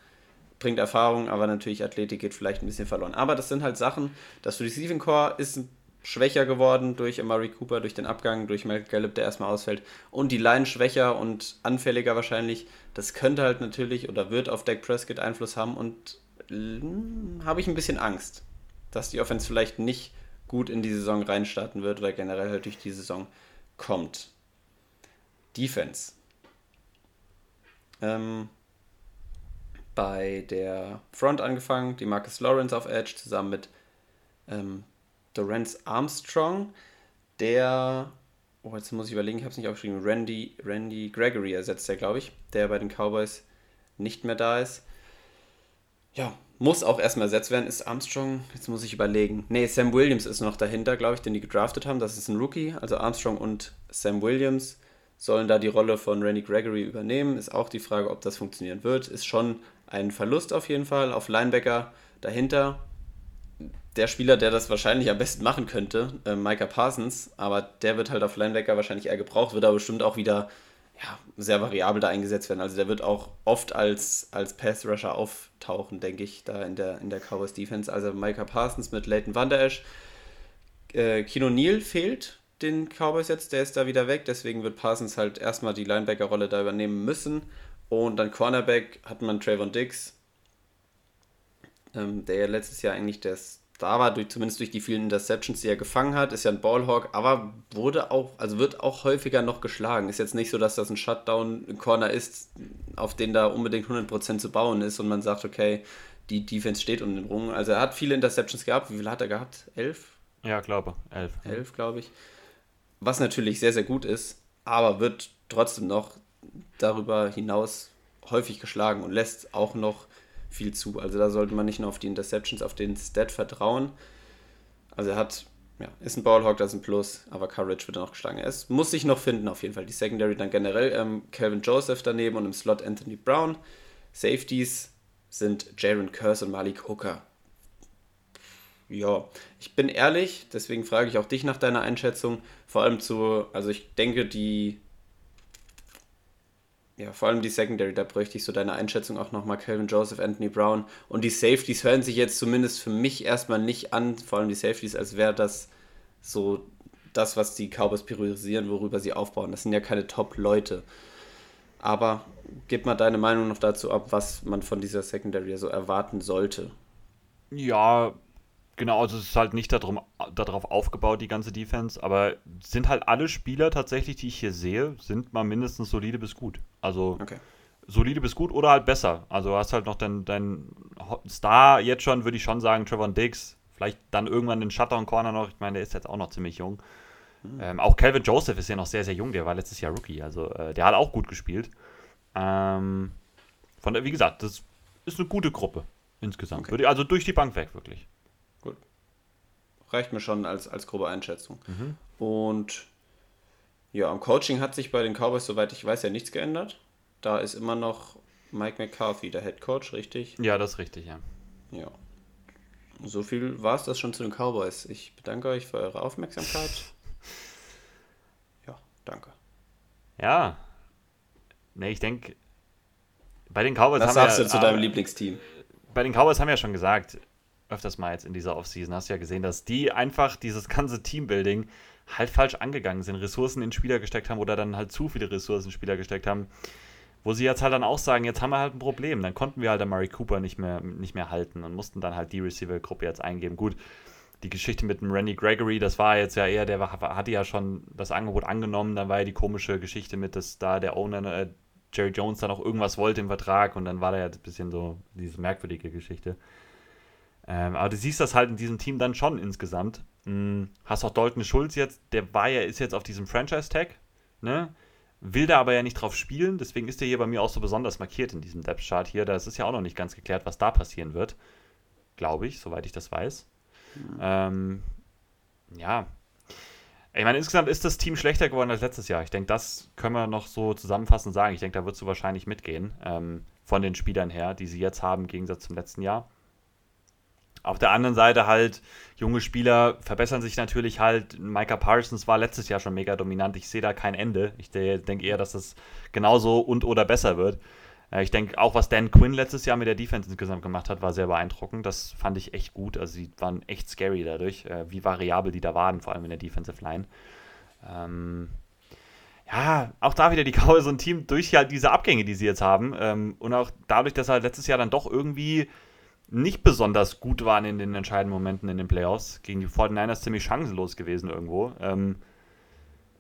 bringt Erfahrung, aber natürlich Athletik geht vielleicht ein bisschen verloren. Aber das sind halt Sachen, das Receiving Core ist schwächer geworden durch Amari Cooper, durch den Abgang, durch Michael Gallup, der erstmal ausfällt. Und die Line schwächer und anfälliger wahrscheinlich. Das könnte halt natürlich oder wird auf Dak Prescott Einfluss haben und mm, habe ich ein bisschen Angst, dass die Offense vielleicht nicht gut in die Saison reinstarten wird oder generell halt durch die Saison kommt. Defense. Ähm, bei der Front angefangen, die Marcus Lawrence auf Edge zusammen mit ähm, Dorrance Armstrong, der, oh, jetzt muss ich überlegen, ich habe es nicht aufgeschrieben, Randy, Randy Gregory ersetzt der, glaube ich, der bei den Cowboys nicht mehr da ist. Ja, muss auch erstmal ersetzt werden. Ist Armstrong, jetzt muss ich überlegen. Nee, Sam Williams ist noch dahinter, glaube ich, den die gedraftet haben. Das ist ein Rookie. Also Armstrong und Sam Williams sollen da die Rolle von Randy Gregory übernehmen. Ist auch die Frage, ob das funktionieren wird. Ist schon ein Verlust auf jeden Fall. Auf Linebacker dahinter der Spieler, der das wahrscheinlich am besten machen könnte, äh, Micah Parsons, aber der wird halt auf Linebacker wahrscheinlich eher gebraucht, wird aber bestimmt auch wieder ja, sehr variabel da eingesetzt werden. Also der wird auch oft als, als Pass-Rusher auftauchen, denke ich, da in der, in der Cowboys Defense. Also Micah Parsons mit Leighton Van Der Esch. Äh, Kino Neal fehlt den Cowboys jetzt, der ist da wieder weg, deswegen wird Parsons halt erstmal die Linebacker-Rolle da übernehmen müssen. Und dann Cornerback hat man Trayvon Diggs, ähm, der ja letztes Jahr eigentlich der Star war, durch, zumindest durch die vielen Interceptions, die er gefangen hat, ist ja ein Ballhawk, aber wurde auch, also wird auch häufiger noch geschlagen. Ist jetzt nicht so, dass das ein Shutdown-Corner ist, auf den da unbedingt 100% zu bauen ist und man sagt, okay, die Defense steht um den Rungen. Also er hat viele Interceptions gehabt. Wie viele hat er gehabt? Elf? Ja, glaube. Elf. Elf, glaube ich. Was natürlich sehr, sehr gut ist, aber wird trotzdem noch darüber hinaus häufig geschlagen und lässt auch noch viel zu. Also da sollte man nicht nur auf die Interceptions, auf den Stat vertrauen. Also er hat, ja, ist ein Ballhawk, das ist ein Plus, aber Courage wird noch geschlagen. Es muss sich noch finden auf jeden Fall. Die Secondary dann generell, ähm, Calvin Joseph daneben und im Slot Anthony Brown. Safeties sind Jaron Curse und Malik Hooker. Ja, ich bin ehrlich, deswegen frage ich auch dich nach deiner Einschätzung. Vor allem zu, also ich denke, die, ja, vor allem die Secondary, da bräuchte ich so deine Einschätzung auch nochmal. Calvin Joseph, Anthony Brown. Und die Safeties hören sich jetzt zumindest für mich erstmal nicht an, vor allem die Safeties, als wäre das so das, was die Cowboys priorisieren, worüber sie aufbauen. Das sind ja keine Top-Leute. Aber gib mal deine Meinung noch dazu ab, was man von dieser Secondary so erwarten sollte. Ja, genau, also es ist halt nicht darum, darauf aufgebaut, die ganze Defense, aber sind halt alle Spieler tatsächlich, die ich hier sehe, sind mal mindestens solide bis gut. Also Okay. solide bis gut oder halt besser. Also hast halt noch deinen dein Star jetzt schon, würde ich schon sagen, Trevor Diggs. Vielleicht dann irgendwann den Shutdown Corner noch. Ich meine, der ist jetzt auch noch ziemlich jung. Ähm, auch Calvin Joseph ist ja noch sehr, sehr jung. Der war letztes Jahr Rookie. Also äh, der hat auch gut gespielt. Ähm, von der, wie gesagt, das ist eine gute Gruppe insgesamt. Okay. Also durch die Bank weg, wirklich. Reicht mir schon als, als grobe Einschätzung. Und ja, am Coaching hat sich bei den Cowboys, soweit ich weiß, ja nichts geändert. Da ist immer noch Mike McCarthy, der Head Coach, richtig? Ja, das ist richtig, ja. Ja. So viel war es das schon zu den Cowboys. Ich bedanke euch für eure Aufmerksamkeit. Ja, danke. Ja. Ne, ich denke, bei den Cowboys Was haben sagst wir, du zu deinem Lieblingsteam? bei den Cowboys haben wir ja schon gesagt, öfters mal jetzt in dieser Offseason, hast du ja gesehen, dass die einfach dieses ganze Teambuilding halt falsch angegangen sind, Ressourcen in Spieler gesteckt haben oder dann halt zu viele Ressourcen in Spieler gesteckt haben, wo sie jetzt halt dann auch sagen, jetzt haben wir halt ein Problem, dann konnten wir halt Murray Cooper nicht mehr, nicht mehr halten und mussten dann halt die Receiver-Gruppe jetzt eingeben. Gut, die Geschichte mit dem Randy Gregory, das war jetzt ja eher, der hatte ja schon das Angebot angenommen, dann war ja die komische Geschichte mit, dass da der Owner, äh, Jerry Jones, dann auch irgendwas wollte im Vertrag und dann war da ja ein bisschen so diese merkwürdige Geschichte. Ähm, aber du siehst das halt in diesem Team dann schon insgesamt. Hm, hast auch Dalton Schulz jetzt, der war ja, ist jetzt auf diesem Franchise-Tag, ne? Will da aber ja nicht drauf spielen, deswegen ist der hier bei mir auch so besonders markiert in diesem Depth-Chart hier. Das ist ja auch noch nicht ganz geklärt, was da passieren wird. Glaube ich, soweit ich das weiß. Ähm, ja. Ich meine, insgesamt ist das Team schlechter geworden als letztes Jahr. Ich denke, das können wir noch so zusammenfassend sagen. Ich denke, da wird du wahrscheinlich mitgehen, ähm, von den Spielern her, die sie jetzt haben, im Gegensatz zum letzten Jahr. Auf der anderen Seite halt, junge Spieler verbessern sich natürlich halt. Micah Parsons war letztes Jahr schon mega dominant. Ich sehe da kein Ende. Ich denke eher, dass das genauso und oder besser wird. Äh, ich denke auch, was Dan Quinn letztes Jahr mit der Defense insgesamt gemacht hat, war sehr beeindruckend. Das fand ich echt gut. Also sie waren echt scary dadurch, äh, wie variabel die da waren, vor allem in der Defensive Line. Ähm, ja, auch da wieder die Cowboys so ein Team durch halt diese Abgänge, die sie jetzt haben. Ähm, und auch dadurch, dass halt letztes Jahr dann doch irgendwie nicht besonders gut waren in den entscheidenden Momenten in den Playoffs. Gegen die 49ers ziemlich chancenlos gewesen irgendwo. Ähm,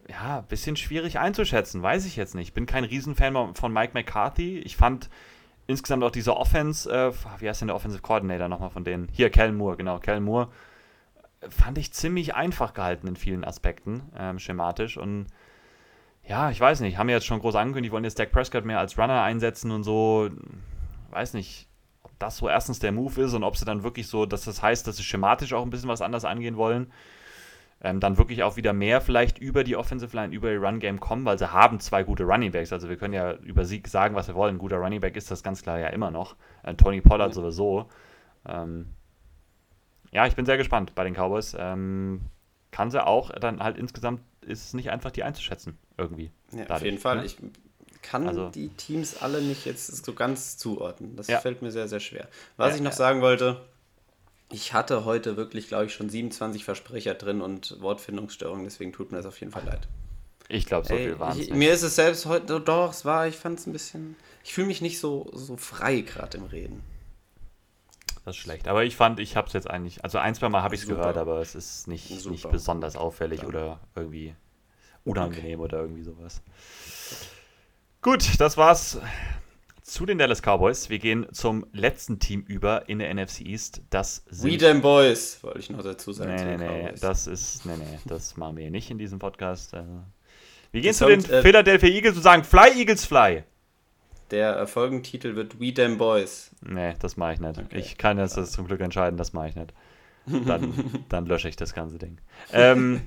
ja, bisschen schwierig einzuschätzen, weiß ich jetzt nicht. Bin kein Riesenfan von Mike McCarthy. Ich fand insgesamt auch diese Offense, äh, wie heißt denn der Offensive Coordinator nochmal von denen? Hier, Cal Moore, genau, Cal Moore. Fand ich ziemlich einfach gehalten in vielen Aspekten, ähm, schematisch. Und ja, ich weiß nicht, haben wir jetzt schon groß angekündigt, wollen jetzt Dak Prescott mehr als Runner einsetzen und so. Weiß nicht, das so erstens der Move ist und ob sie dann wirklich so, dass das heißt, dass sie schematisch auch ein bisschen was anders angehen wollen. Ähm, dann wirklich auch wieder mehr vielleicht über die Offensive Line, über die Run Game kommen, weil sie haben zwei gute Running Backs. Also wir können ja über Sieg sagen, was wir wollen. Ein guter Running Back ist das ganz klar ja immer noch. Äh, Tony Pollard sowieso. Ähm, ja, ich bin sehr gespannt bei den Cowboys. Ähm, kann sie auch dann halt insgesamt ist es nicht einfach, die einzuschätzen irgendwie. Ja, dadurch, auf jeden Fall. Ne? Ich kann also, die Teams alle nicht jetzt so ganz zuordnen. Das ja. fällt mir sehr, sehr schwer. Was ja, ich noch sagen wollte, ich hatte heute wirklich, glaube ich, schon 27 Versprecher drin und Wortfindungsstörungen, deswegen tut mir das auf jeden Fall leid. Ich glaube, so Ey, viel waren es Mir ist es selbst heute, doch, es war, ich fand es ein bisschen, ich fühle mich nicht so, so frei gerade im Reden. Das ist schlecht. Aber ich fand, ich habe es jetzt eigentlich, also ein, zwei Mal habe ich es gehört, aber es ist nicht, nicht besonders auffällig ja. oder irgendwie unangenehm okay. oder irgendwie sowas. Gut, das war's zu den Dallas Cowboys. Wir gehen zum letzten Team über in der NFC East. Das sind. We them Boys, wollte ich noch dazu sagen. Nee, nee, nee, das ist. Nee, nee, das machen wir nicht in diesem Podcast. Äh. Wir gehen das zu den äh, Philadelphia Eagles und sagen Fly, Eagles, Fly. Der Folgentitel wird We them Boys. Nee, das mache ich nicht. Okay. Ich kann jetzt das zum Glück entscheiden, das mache ich nicht. Dann, dann lösche ich das ganze Ding. Ähm,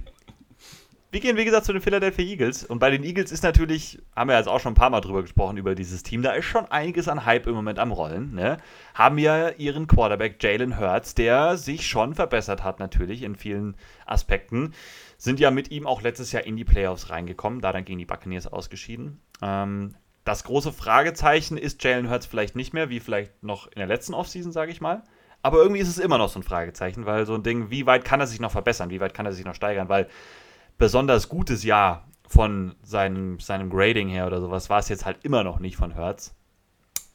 wir gehen, wie gesagt, zu den Philadelphia Eagles. Und bei den Eagles ist natürlich, haben wir jetzt auch schon ein paar Mal drüber gesprochen, über dieses Team. Da ist schon einiges an Hype im Moment am Rollen. Ne? Haben ja ihren Quarterback Jalen Hurts, der sich schon verbessert hat, natürlich in vielen Aspekten. Sind ja mit ihm auch letztes Jahr in die Playoffs reingekommen, da dann gegen die Buccaneers ausgeschieden. Ähm, das große Fragezeichen ist Jalen Hurts vielleicht nicht mehr, wie vielleicht noch in der letzten Offseason, sage ich mal. Aber irgendwie ist es immer noch so ein Fragezeichen, weil so ein Ding, wie weit kann er sich noch verbessern, wie weit kann er sich noch steigern, weil besonders gutes Jahr von seinem, seinem Grading her oder sowas war es jetzt halt immer noch nicht von Hertz.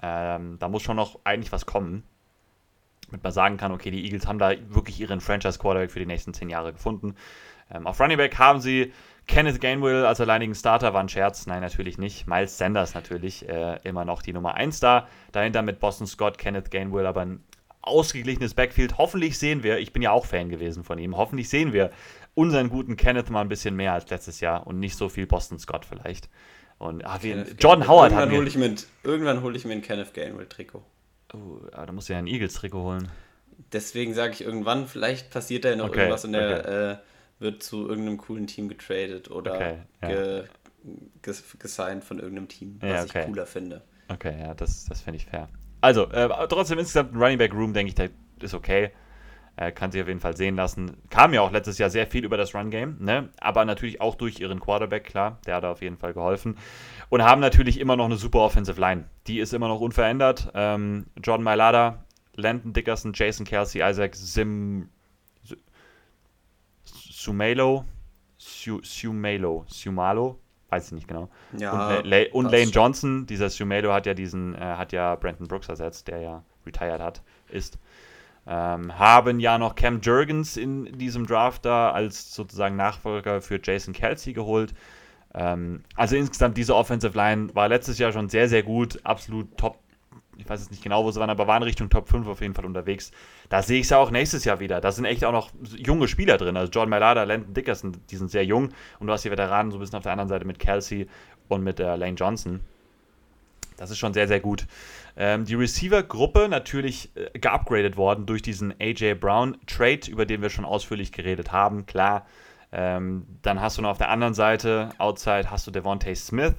Ähm, da muss schon noch eigentlich was kommen, damit man sagen kann, okay, die Eagles haben da wirklich ihren Franchise-Quarterback für die nächsten zehn Jahre gefunden. Ähm, auf Running Back haben sie Kenneth Gainwell als alleinigen Starter, war ein Scherz, nein, natürlich nicht. Miles Sanders natürlich äh, immer noch die Nummer 1 da. Dahinter mit Boston Scott, Kenneth Gainwell, aber ein ausgeglichenes Backfield. Hoffentlich sehen wir, ich bin ja auch Fan gewesen von ihm, hoffentlich sehen wir unseren guten Kenneth mal ein bisschen mehr als letztes Jahr und nicht so viel Boston Scott vielleicht. Und wie, John Gainwell. Howard irgendwann hole ich, mir, irgendwann hole ich mir ein Kenneth Gainwell-Trikot. Oh, aber da musst du ja ein Eagles-Trikot holen. Deswegen sage ich irgendwann, vielleicht passiert da ja noch okay, irgendwas und der okay. äh, wird zu irgendeinem coolen Team getradet oder okay, ja. ge, ges, gesigned von irgendeinem Team, was ja, ich cooler finde. Okay, ja, das, das finde ich fair. Also, äh, trotzdem insgesamt ein Running Back Room, denke ich, der ist okay. Äh, kann sich auf jeden Fall sehen lassen. Kam ja auch letztes Jahr sehr viel über das Run-Game, ne? aber natürlich auch durch ihren Quarterback, klar, der hat auf jeden Fall geholfen. Und haben natürlich immer noch eine super Offensive Line. Die ist immer noch unverändert. Ähm, John Mailada, Landon Dickerson, Jason Kelsey, Isaac Sim. Sumalo, Sumalo, Sumalo, weiß ich nicht genau. Ja, und, La und Lane Johnson, dieser Sumalo hat ja diesen, äh, hat ja Brandon Brooks ersetzt, der ja retired hat, ist. Ähm, haben ja noch Cam Jurgens in diesem Draft da als sozusagen Nachfolger für Jason Kelsey geholt. Ähm, also insgesamt diese Offensive Line war letztes Jahr schon sehr, sehr gut. Absolut top. Ich weiß jetzt nicht genau, wo sie waren, aber waren Richtung Top 5 auf jeden Fall unterwegs. Da sehe ich es ja auch nächstes Jahr wieder. Da sind echt auch noch junge Spieler drin. Also John Malada, Landon Dickerson, die sind sehr jung. Und du hast die Veteranen so ein bisschen auf der anderen Seite mit Kelsey und mit äh, Lane Johnson. Das ist schon sehr, sehr gut. Ähm, die Receiver-Gruppe natürlich äh, geupgradet worden durch diesen AJ Brown-Trade, über den wir schon ausführlich geredet haben, klar. Ähm, dann hast du noch auf der anderen Seite, outside, hast du Devontae Smith,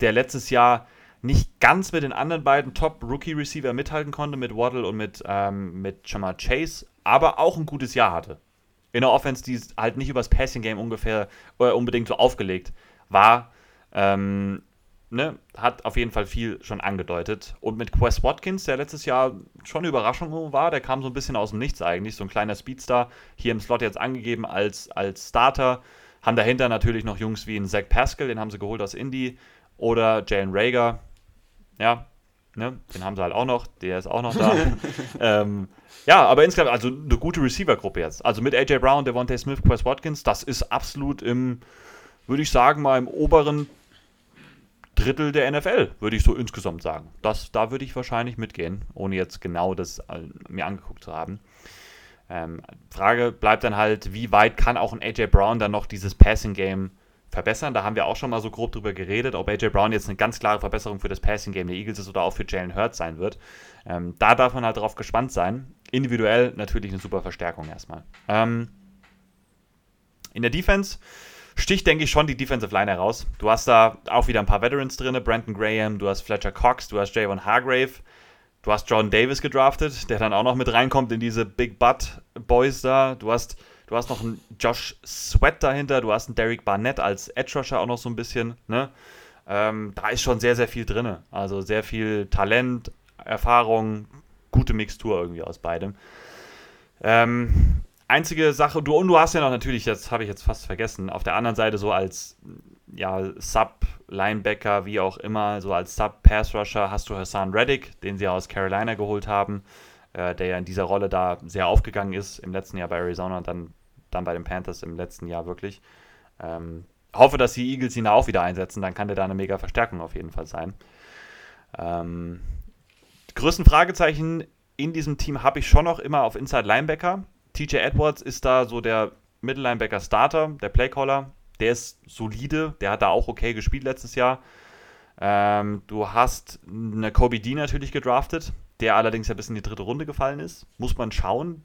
der letztes Jahr nicht ganz mit den anderen beiden Top-Rookie-Receiver mithalten konnte, mit Waddle und mit, ähm, mit Jamar Chase, aber auch ein gutes Jahr hatte. In der Offense, die halt nicht übers Passing-Game ungefähr oder unbedingt so aufgelegt war. Ähm, ne, hat auf jeden Fall viel schon angedeutet. Und mit Quest Watkins, der letztes Jahr schon eine Überraschung war, der kam so ein bisschen aus dem Nichts eigentlich, so ein kleiner Speedstar, hier im Slot jetzt angegeben als, als Starter. Haben dahinter natürlich noch Jungs wie ein Zach Pascal, den haben sie geholt aus Indy, oder Jalen Rager, ja, ne, den haben sie halt auch noch, der ist auch noch da. ähm, ja, aber insgesamt, also eine gute Receiver-Gruppe jetzt. Also mit AJ Brown, Devontae Smith, Quest Watkins, das ist absolut im, würde ich sagen, mal im oberen Drittel der NFL, würde ich so insgesamt sagen. Das, da würde ich wahrscheinlich mitgehen, ohne jetzt genau das mir angeguckt zu haben. Ähm, Frage bleibt dann halt, wie weit kann auch ein AJ Brown dann noch dieses Passing Game verbessern? Da haben wir auch schon mal so grob drüber geredet, ob AJ Brown jetzt eine ganz klare Verbesserung für das Passing Game der Eagles ist oder auch für Jalen Hurts sein wird. Ähm, da darf man halt drauf gespannt sein. Individuell natürlich eine super Verstärkung erstmal. Ähm, in der Defense sticht, denke ich, schon die Defensive Line heraus. Du hast da auch wieder ein paar Veterans drin, Brandon Graham, du hast Fletcher Cox, du hast Javon Hargrave, du hast John Davis gedraftet, der dann auch noch mit reinkommt in diese Big Butt Boys da. Du hast, du hast noch einen Josh Sweat dahinter, du hast einen Derek Barnett als Edge Rusher auch noch so ein bisschen. Ne? Ähm, da ist schon sehr, sehr viel drin. Also sehr viel Talent, Erfahrung, gute Mixtur irgendwie aus beidem. Ähm, einzige Sache, du und du hast ja noch natürlich, das habe ich jetzt fast vergessen, auf der anderen Seite so als ja, Sub-Linebacker, wie auch immer, so als Sub-Pass-Rusher hast du Hassan Reddick, den sie aus Carolina geholt haben, äh, der ja in dieser Rolle da sehr aufgegangen ist, im letzten Jahr bei Arizona und dann, dann bei den Panthers im letzten Jahr wirklich. Ähm, hoffe, dass die Eagles ihn auch wieder einsetzen, dann kann der da eine mega Verstärkung auf jeden Fall sein. Ähm, größten Fragezeichen in diesem Team habe ich schon noch immer auf Inside Linebacker. TJ Edwards ist da so der Mittellinebacker Starter, der Playcaller. Der ist solide, der hat da auch okay gespielt letztes Jahr. Ähm, du hast eine Kobe D natürlich gedraftet, der allerdings ja bis in die dritte Runde gefallen ist. Muss man schauen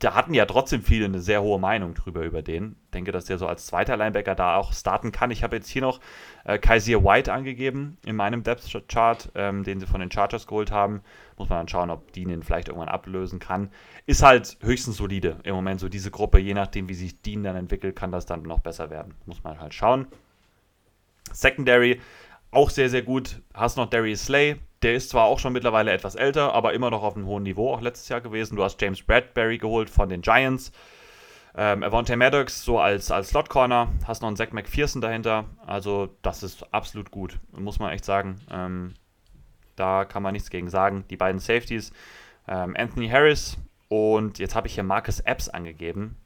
da hatten ja trotzdem viele eine sehr hohe Meinung drüber über den. Ich denke, dass der so als zweiter Linebacker da auch starten kann. Ich habe jetzt hier noch äh, Kaiser White angegeben in meinem Depth Chart, ähm, den sie von den Chargers geholt haben. Muss man dann schauen, ob Dean ihn vielleicht irgendwann ablösen kann. Ist halt höchstens solide im Moment so diese Gruppe. Je nachdem, wie sich Dean dann entwickelt, kann das dann noch besser werden. Muss man halt schauen. Secondary auch sehr, sehr gut. Hast noch Darius Slay, der ist zwar auch schon mittlerweile etwas älter, aber immer noch auf einem hohen Niveau, auch letztes Jahr gewesen. Du hast James Bradbury geholt von den Giants. Ähm, Avante Maddox so als, als Slot Corner. Hast noch einen Zach McPherson dahinter. Also, das ist absolut gut, muss man echt sagen. Ähm, da kann man nichts gegen sagen. Die beiden Safeties, ähm, Anthony Harris und jetzt habe ich hier Marcus Epps angegeben.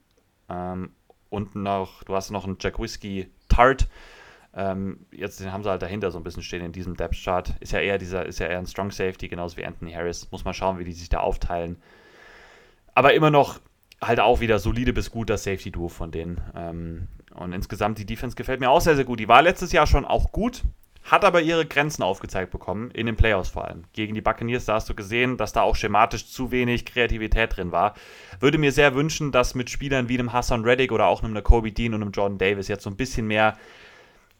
Ähm, und noch, du hast noch einen Jack Whiskey Tart. Ähm, jetzt haben sie halt dahinter so ein bisschen stehen in diesem Depth Chart. Ist ja eher dieser, ist ja eher ein Strong Safety, genauso wie Anthony Harris. Muss man schauen, wie die sich da aufteilen. Aber immer noch halt auch wieder solide bis gut das Safety-Duo von denen. Ähm, und insgesamt die Defense gefällt mir auch sehr, sehr gut. Die war letztes Jahr schon auch gut, hat aber ihre Grenzen aufgezeigt bekommen, in den Playoffs vor allem. Gegen die Buccaneers, da hast du gesehen, dass da auch schematisch zu wenig Kreativität drin war. Würde mir sehr wünschen, dass mit Spielern wie einem Hassan Reddick oder auch einem Kobe Dean und einem Jordan Davis jetzt so ein bisschen mehr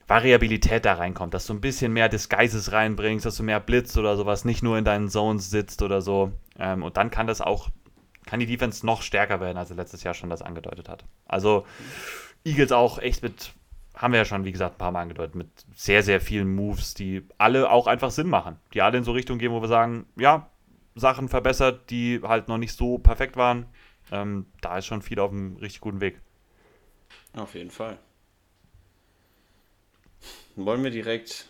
Variabilität da reinkommt, dass du ein bisschen mehr Disguises reinbringst, dass du mehr Blitz oder sowas nicht nur in deinen Zones sitzt oder so. Ähm, und dann kann das auch, kann die Defense noch stärker werden, als er letztes Jahr schon das angedeutet hat. Also Eagles auch echt mit, haben wir ja schon, wie gesagt, ein paar Mal angedeutet, mit sehr, sehr vielen Moves, die alle auch einfach Sinn machen. Die alle in so Richtung gehen, wo wir sagen, ja, Sachen verbessert, die halt noch nicht so perfekt waren. Ähm, da ist schon viel auf einem richtig guten Weg. Auf jeden Fall. Wollen wir direkt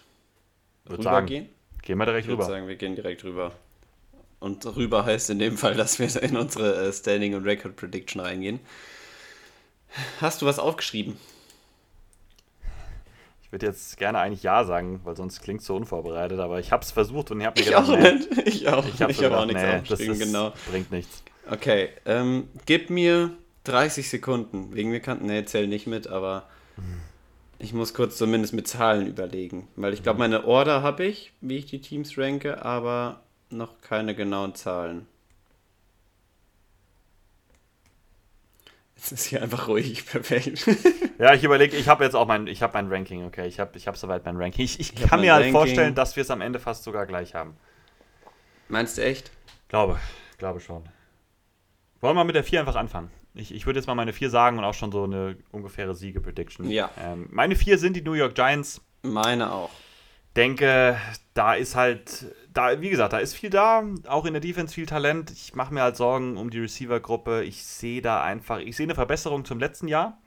rübergehen? Gehen wir direkt ich rüber. Ich würde sagen, wir gehen direkt rüber. Und rüber heißt in dem Fall, dass wir in unsere äh, Standing und Record Prediction reingehen. Hast du was aufgeschrieben? Ich würde jetzt gerne eigentlich Ja sagen, weil sonst klingt es so unvorbereitet, aber ich habe es versucht und ich habe mir gedacht, auch nee. nicht. Ich auch. Ich habe hab auch nichts nee, aufgeschrieben, ist, genau. Bringt nichts. Okay, ähm, gib mir 30 Sekunden. Wegen mir kannten, nee, zähl nicht mit, aber. Ich muss kurz zumindest mit Zahlen überlegen, weil ich glaube, meine Order habe ich, wie ich die Teams ranke, aber noch keine genauen Zahlen. Jetzt ist hier einfach ruhig, perfekt. Ja, ich überlege, ich habe jetzt auch mein, ich habe mein Ranking, okay. Ich habe ich hab soweit mein Ranking. Ich, ich, Ich kann mir halt Ranking. vorstellen, dass wir es am Ende fast sogar gleich haben. Meinst du echt? Glaube, glaube schon. Wollen wir mit der 4 einfach anfangen? Ich, ich würde jetzt mal meine 4 sagen und auch schon so eine ungefähre Siege-Prediction. Ja. Ähm, meine 4 sind die New York Giants. Meine auch. denke, da ist halt, da, wie gesagt, da ist viel da, auch in der Defense viel Talent. Ich mache mir halt Sorgen um die Receiver-Gruppe. Ich sehe da einfach, ich sehe eine Verbesserung zum letzten Jahr.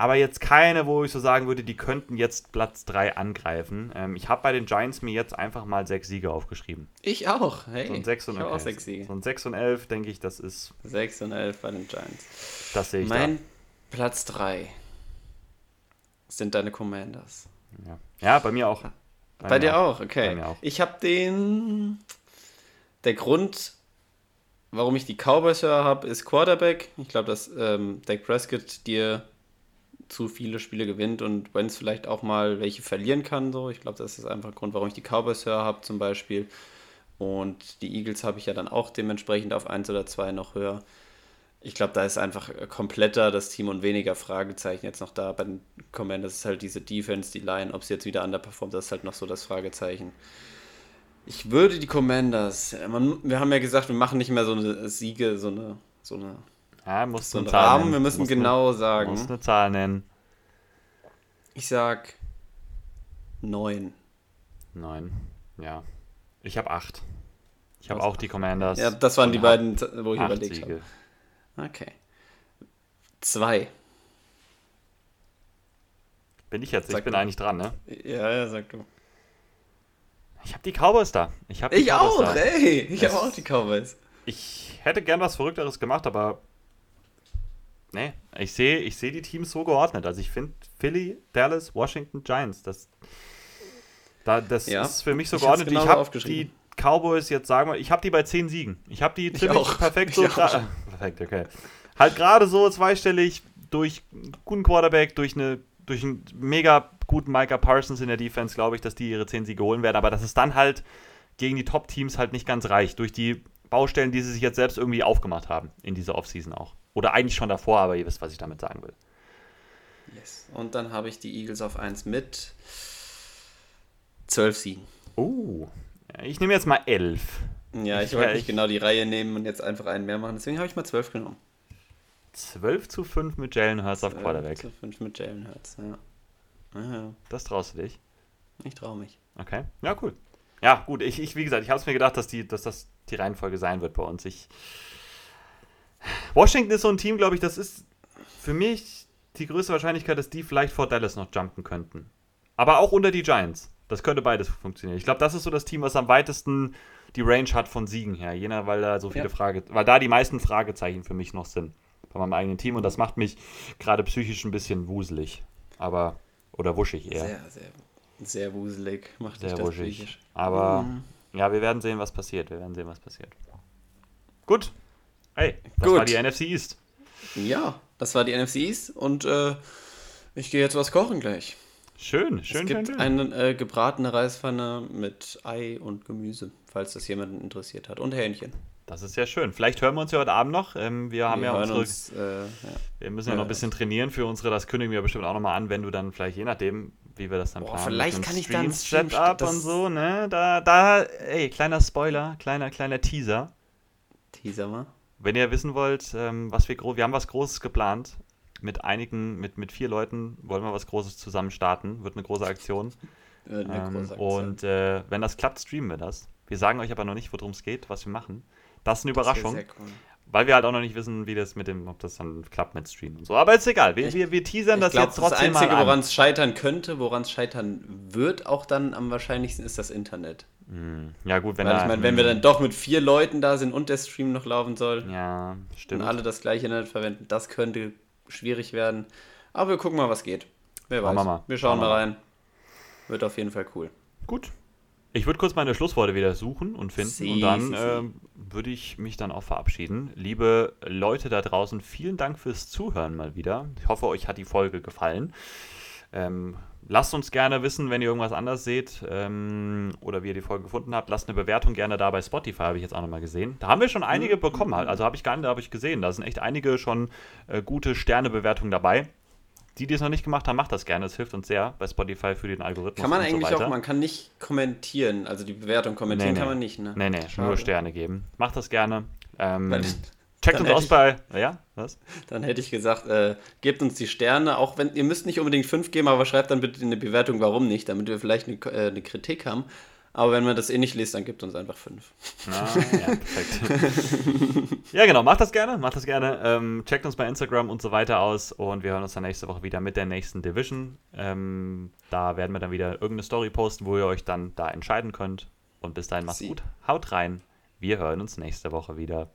Aber jetzt keine, wo ich so sagen würde, die könnten jetzt Platz 3 angreifen. Ähm, ich habe bei den Giants mir jetzt einfach mal sechs Siege aufgeschrieben. Ich auch. Hey, So ein 6 und ich hab auch okay. sechs Siege. So ein 6 und 11, denke ich, das ist, 6 und 11 bei den Giants. das sehe ich Mein Platz 3 sind deine Commanders. da. Ja. ja, bei mir auch. Bei, mir dir auch, okay. Bei mir auch. Ich habe den. Der Grund, warum ich die Cowboys höher habe, ist Quarterback. Ich glaube, dass ähm, Dak Prescott dir zu viele Spiele gewinnt und wenn es vielleicht auch mal welche verlieren kann. So. Ich glaube, das ist einfach ein Grund, warum ich die Cowboys höher habe, zum Beispiel. Und die Eagles habe ich ja dann auch dementsprechend auf 1 oder 2 noch höher. Ich glaube, da ist einfach kompletter das Team und weniger Fragezeichen jetzt noch da. Bei den Commanders ist halt diese Defense, die Line, ob sie jetzt wieder underperformt, das ist halt noch so das Fragezeichen. Ich würde die Commanders, man, wir haben ja gesagt, wir machen nicht mehr so eine Siege, so eine, so eine, Ja, musst so du einen eine Zahl Rahmen, nennen. wir müssen Musst genau Eine, sagen. musst eine Zahl nennen. Ich sag 9. Neun. Ja. Ich habe acht. Ich habe auch die Commanders. Ja, das waren die hab beiden, wo ich überlegt Siege. habe. Okay. 2. Bin ich jetzt? Ich Sag bin mal. eigentlich dran, ne? Ja, ja, sag du. Ich habe die Cowboys da. Ich habe die Ich Cowboys auch, da. ey. Ich habe auch die Cowboys. Ich hätte gern was Verrückteres gemacht, aber nee, ich sehe ich sehe die Teams so geordnet. Also ich finde Philly, Dallas, Washington, Giants, das da, das Ja, ist für mich so ich geordnet. genauso ich habe die Cowboys jetzt sagen wir, ich habe die bei 10 Siegen. Ich habe die ziemlich auch. perfekt so perfekt, okay. Halt gerade so zweistellig durch einen guten Quarterback, durch eine durch einen mega guten Micah Parsons in der Defense, glaube ich, dass die ihre 10 Siege holen werden, aber das ist dann halt gegen die Top-Teams halt nicht ganz reicht. Durch die Baustellen, die sie sich jetzt selbst irgendwie aufgemacht haben in dieser Offseason auch. Oder eigentlich schon davor, aber ihr wisst, was ich damit sagen will. Yes. Und dann habe ich die Eagles auf 1 mit 12 Siegen. Oh. Ich nehme jetzt mal 11. Ja, ich Ja, wollte ich- nicht genau die Reihe nehmen und jetzt einfach einen mehr machen. Deswegen habe ich mal 12 genommen. 12 zu 5 mit Jalen Hurts auf Quarterback. zu 5 mit Jalen Hurts, ja. Ja, ja. Das traust du dich. Ich traue mich. Okay. Ja, cool. Ja, gut. Ich, ich wie gesagt, ich habe es mir gedacht, dass, die, dass das die Reihenfolge sein wird bei uns. Ich Washington ist so ein Team, glaube ich, das ist für mich die größte Wahrscheinlichkeit, dass die vielleicht vor Dallas noch jumpen könnten. Aber auch unter die Giants. Das könnte beides funktionieren. Ich glaube, das ist so das Team, was am weitesten die Range hat von Siegen her. Jener, weil da so viele Ja. Frage, weil da die meisten Fragezeichen für mich noch sind bei meinem eigenen Team und das macht mich gerade psychisch ein bisschen wuselig. Aber, oder wuschig eher. Sehr, sehr, sehr wuselig macht Sehr das wuschig. Aber Mhm. ja, wir werden sehen, was passiert. Wir werden sehen, was passiert. Gut. Hey, das Gut. war die NFC East. Ja, das war die NFC East und äh, ich gehe jetzt was kochen gleich. Schön, schön, es gibt schön, schön. eine äh, gebratene Reispfanne mit Ei und Gemüse, falls das jemanden interessiert hat. Und Hähnchen. Das ist ja schön. Vielleicht hören wir uns ja heute Abend noch. Ähm, wir haben Wir ja unsere, uns, äh, ja. wir müssen ja Ja, noch ein bisschen trainieren für unsere, das kündigen wir bestimmt auch nochmal an, wenn du dann vielleicht, je nachdem, wie wir das dann Boah, planen. vielleicht kann ich dann Setup und so, ne? Da, da, ey, kleiner Spoiler, kleiner, kleiner Teaser. Teaser mal. Wenn ihr wissen wollt, ähm, was wir groß, wir haben was Großes geplant. Mit einigen, mit, mit vier Leuten wollen wir was Großes zusammen starten. Wird eine große Aktion. Eine Ähm, große Aktion. und äh, wenn das klappt, streamen wir das. Wir sagen euch aber noch nicht, worum es geht, was wir machen. Das ist eine Das Überraschung, cool. Weil wir halt auch noch nicht wissen, wie das mit dem, ob das dann klappt mit Streamen und so. Aber ist egal, wir, wir, wir teasern Ich das glaube, jetzt das trotzdem Einzige, mal an. woran es scheitern könnte, woran es scheitern wird, auch dann am wahrscheinlichsten, ist das Internet. Hm, Ja gut, wenn Weil da, ich meine, wenn wir dann doch mit vier Leuten da sind und der Stream noch laufen soll Ja, stimmt. und alle das gleiche Internet verwenden, das könnte schwierig werden. Aber wir gucken mal, was geht. Wer weiß. wir. Wir schauen mal rein. Wird auf jeden Fall cool. Gut. Ich würde kurz meine Schlussworte wieder suchen und finden Si, und dann ähm, würde ich mich dann auch verabschieden. Liebe Leute da draußen, vielen Dank fürs Zuhören mal wieder. Ich hoffe, euch hat die Folge gefallen. Ähm, lasst uns gerne wissen, wenn ihr irgendwas anders seht ähm, oder wie ihr die Folge gefunden habt. Lasst eine Bewertung gerne da bei Spotify, habe ich jetzt auch nochmal gesehen. Da haben wir schon einige mhm. bekommen, also habe ich gar nicht, habe ich gesehen. Da sind echt einige schon äh, gute Sternebewertungen dabei. Die, die es noch nicht gemacht haben, macht das gerne. Es hilft uns sehr bei Spotify für den Algorithmus. Kann man eigentlich so auch, man kann nicht kommentieren, also die Bewertung kommentieren nee, nee. kann man nicht, ne? Nee, nee, Schade. nur Sterne geben. Macht das gerne. Ähm, Checkt uns aus bei. Ja, was? Dann hätte ich gesagt, äh, gebt uns die Sterne, auch wenn ihr müsst nicht unbedingt fünf geben, aber schreibt dann bitte in die Bewertung, warum nicht, damit wir vielleicht eine, äh, eine Kritik haben. Aber wenn man das eh nicht liest, dann gibt uns einfach fünf. Ah, ja, perfekt. ja, genau, macht das gerne, macht das gerne. Ähm, checkt uns bei Instagram und so weiter aus und wir hören uns dann nächste Woche wieder mit der nächsten Division. Ähm, da werden wir dann wieder irgendeine Story posten, wo ihr euch dann da entscheiden könnt. Und bis dahin macht's Sie. gut. Haut rein. Wir hören uns nächste Woche wieder.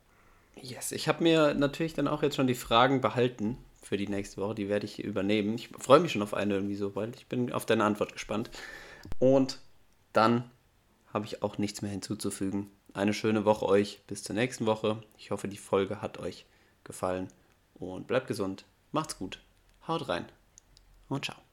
Yes, ich habe mir natürlich dann auch jetzt schon die Fragen behalten für die nächste Woche. Die werde ich übernehmen. Ich freue mich schon auf eine irgendwie so, weil ich bin auf deine Antwort gespannt. Und dann habe ich auch nichts mehr hinzuzufügen. Eine schöne Woche euch. Bis zur nächsten Woche. Ich hoffe, die Folge hat euch gefallen. Und bleibt gesund. Macht's gut. Haut rein. Und ciao.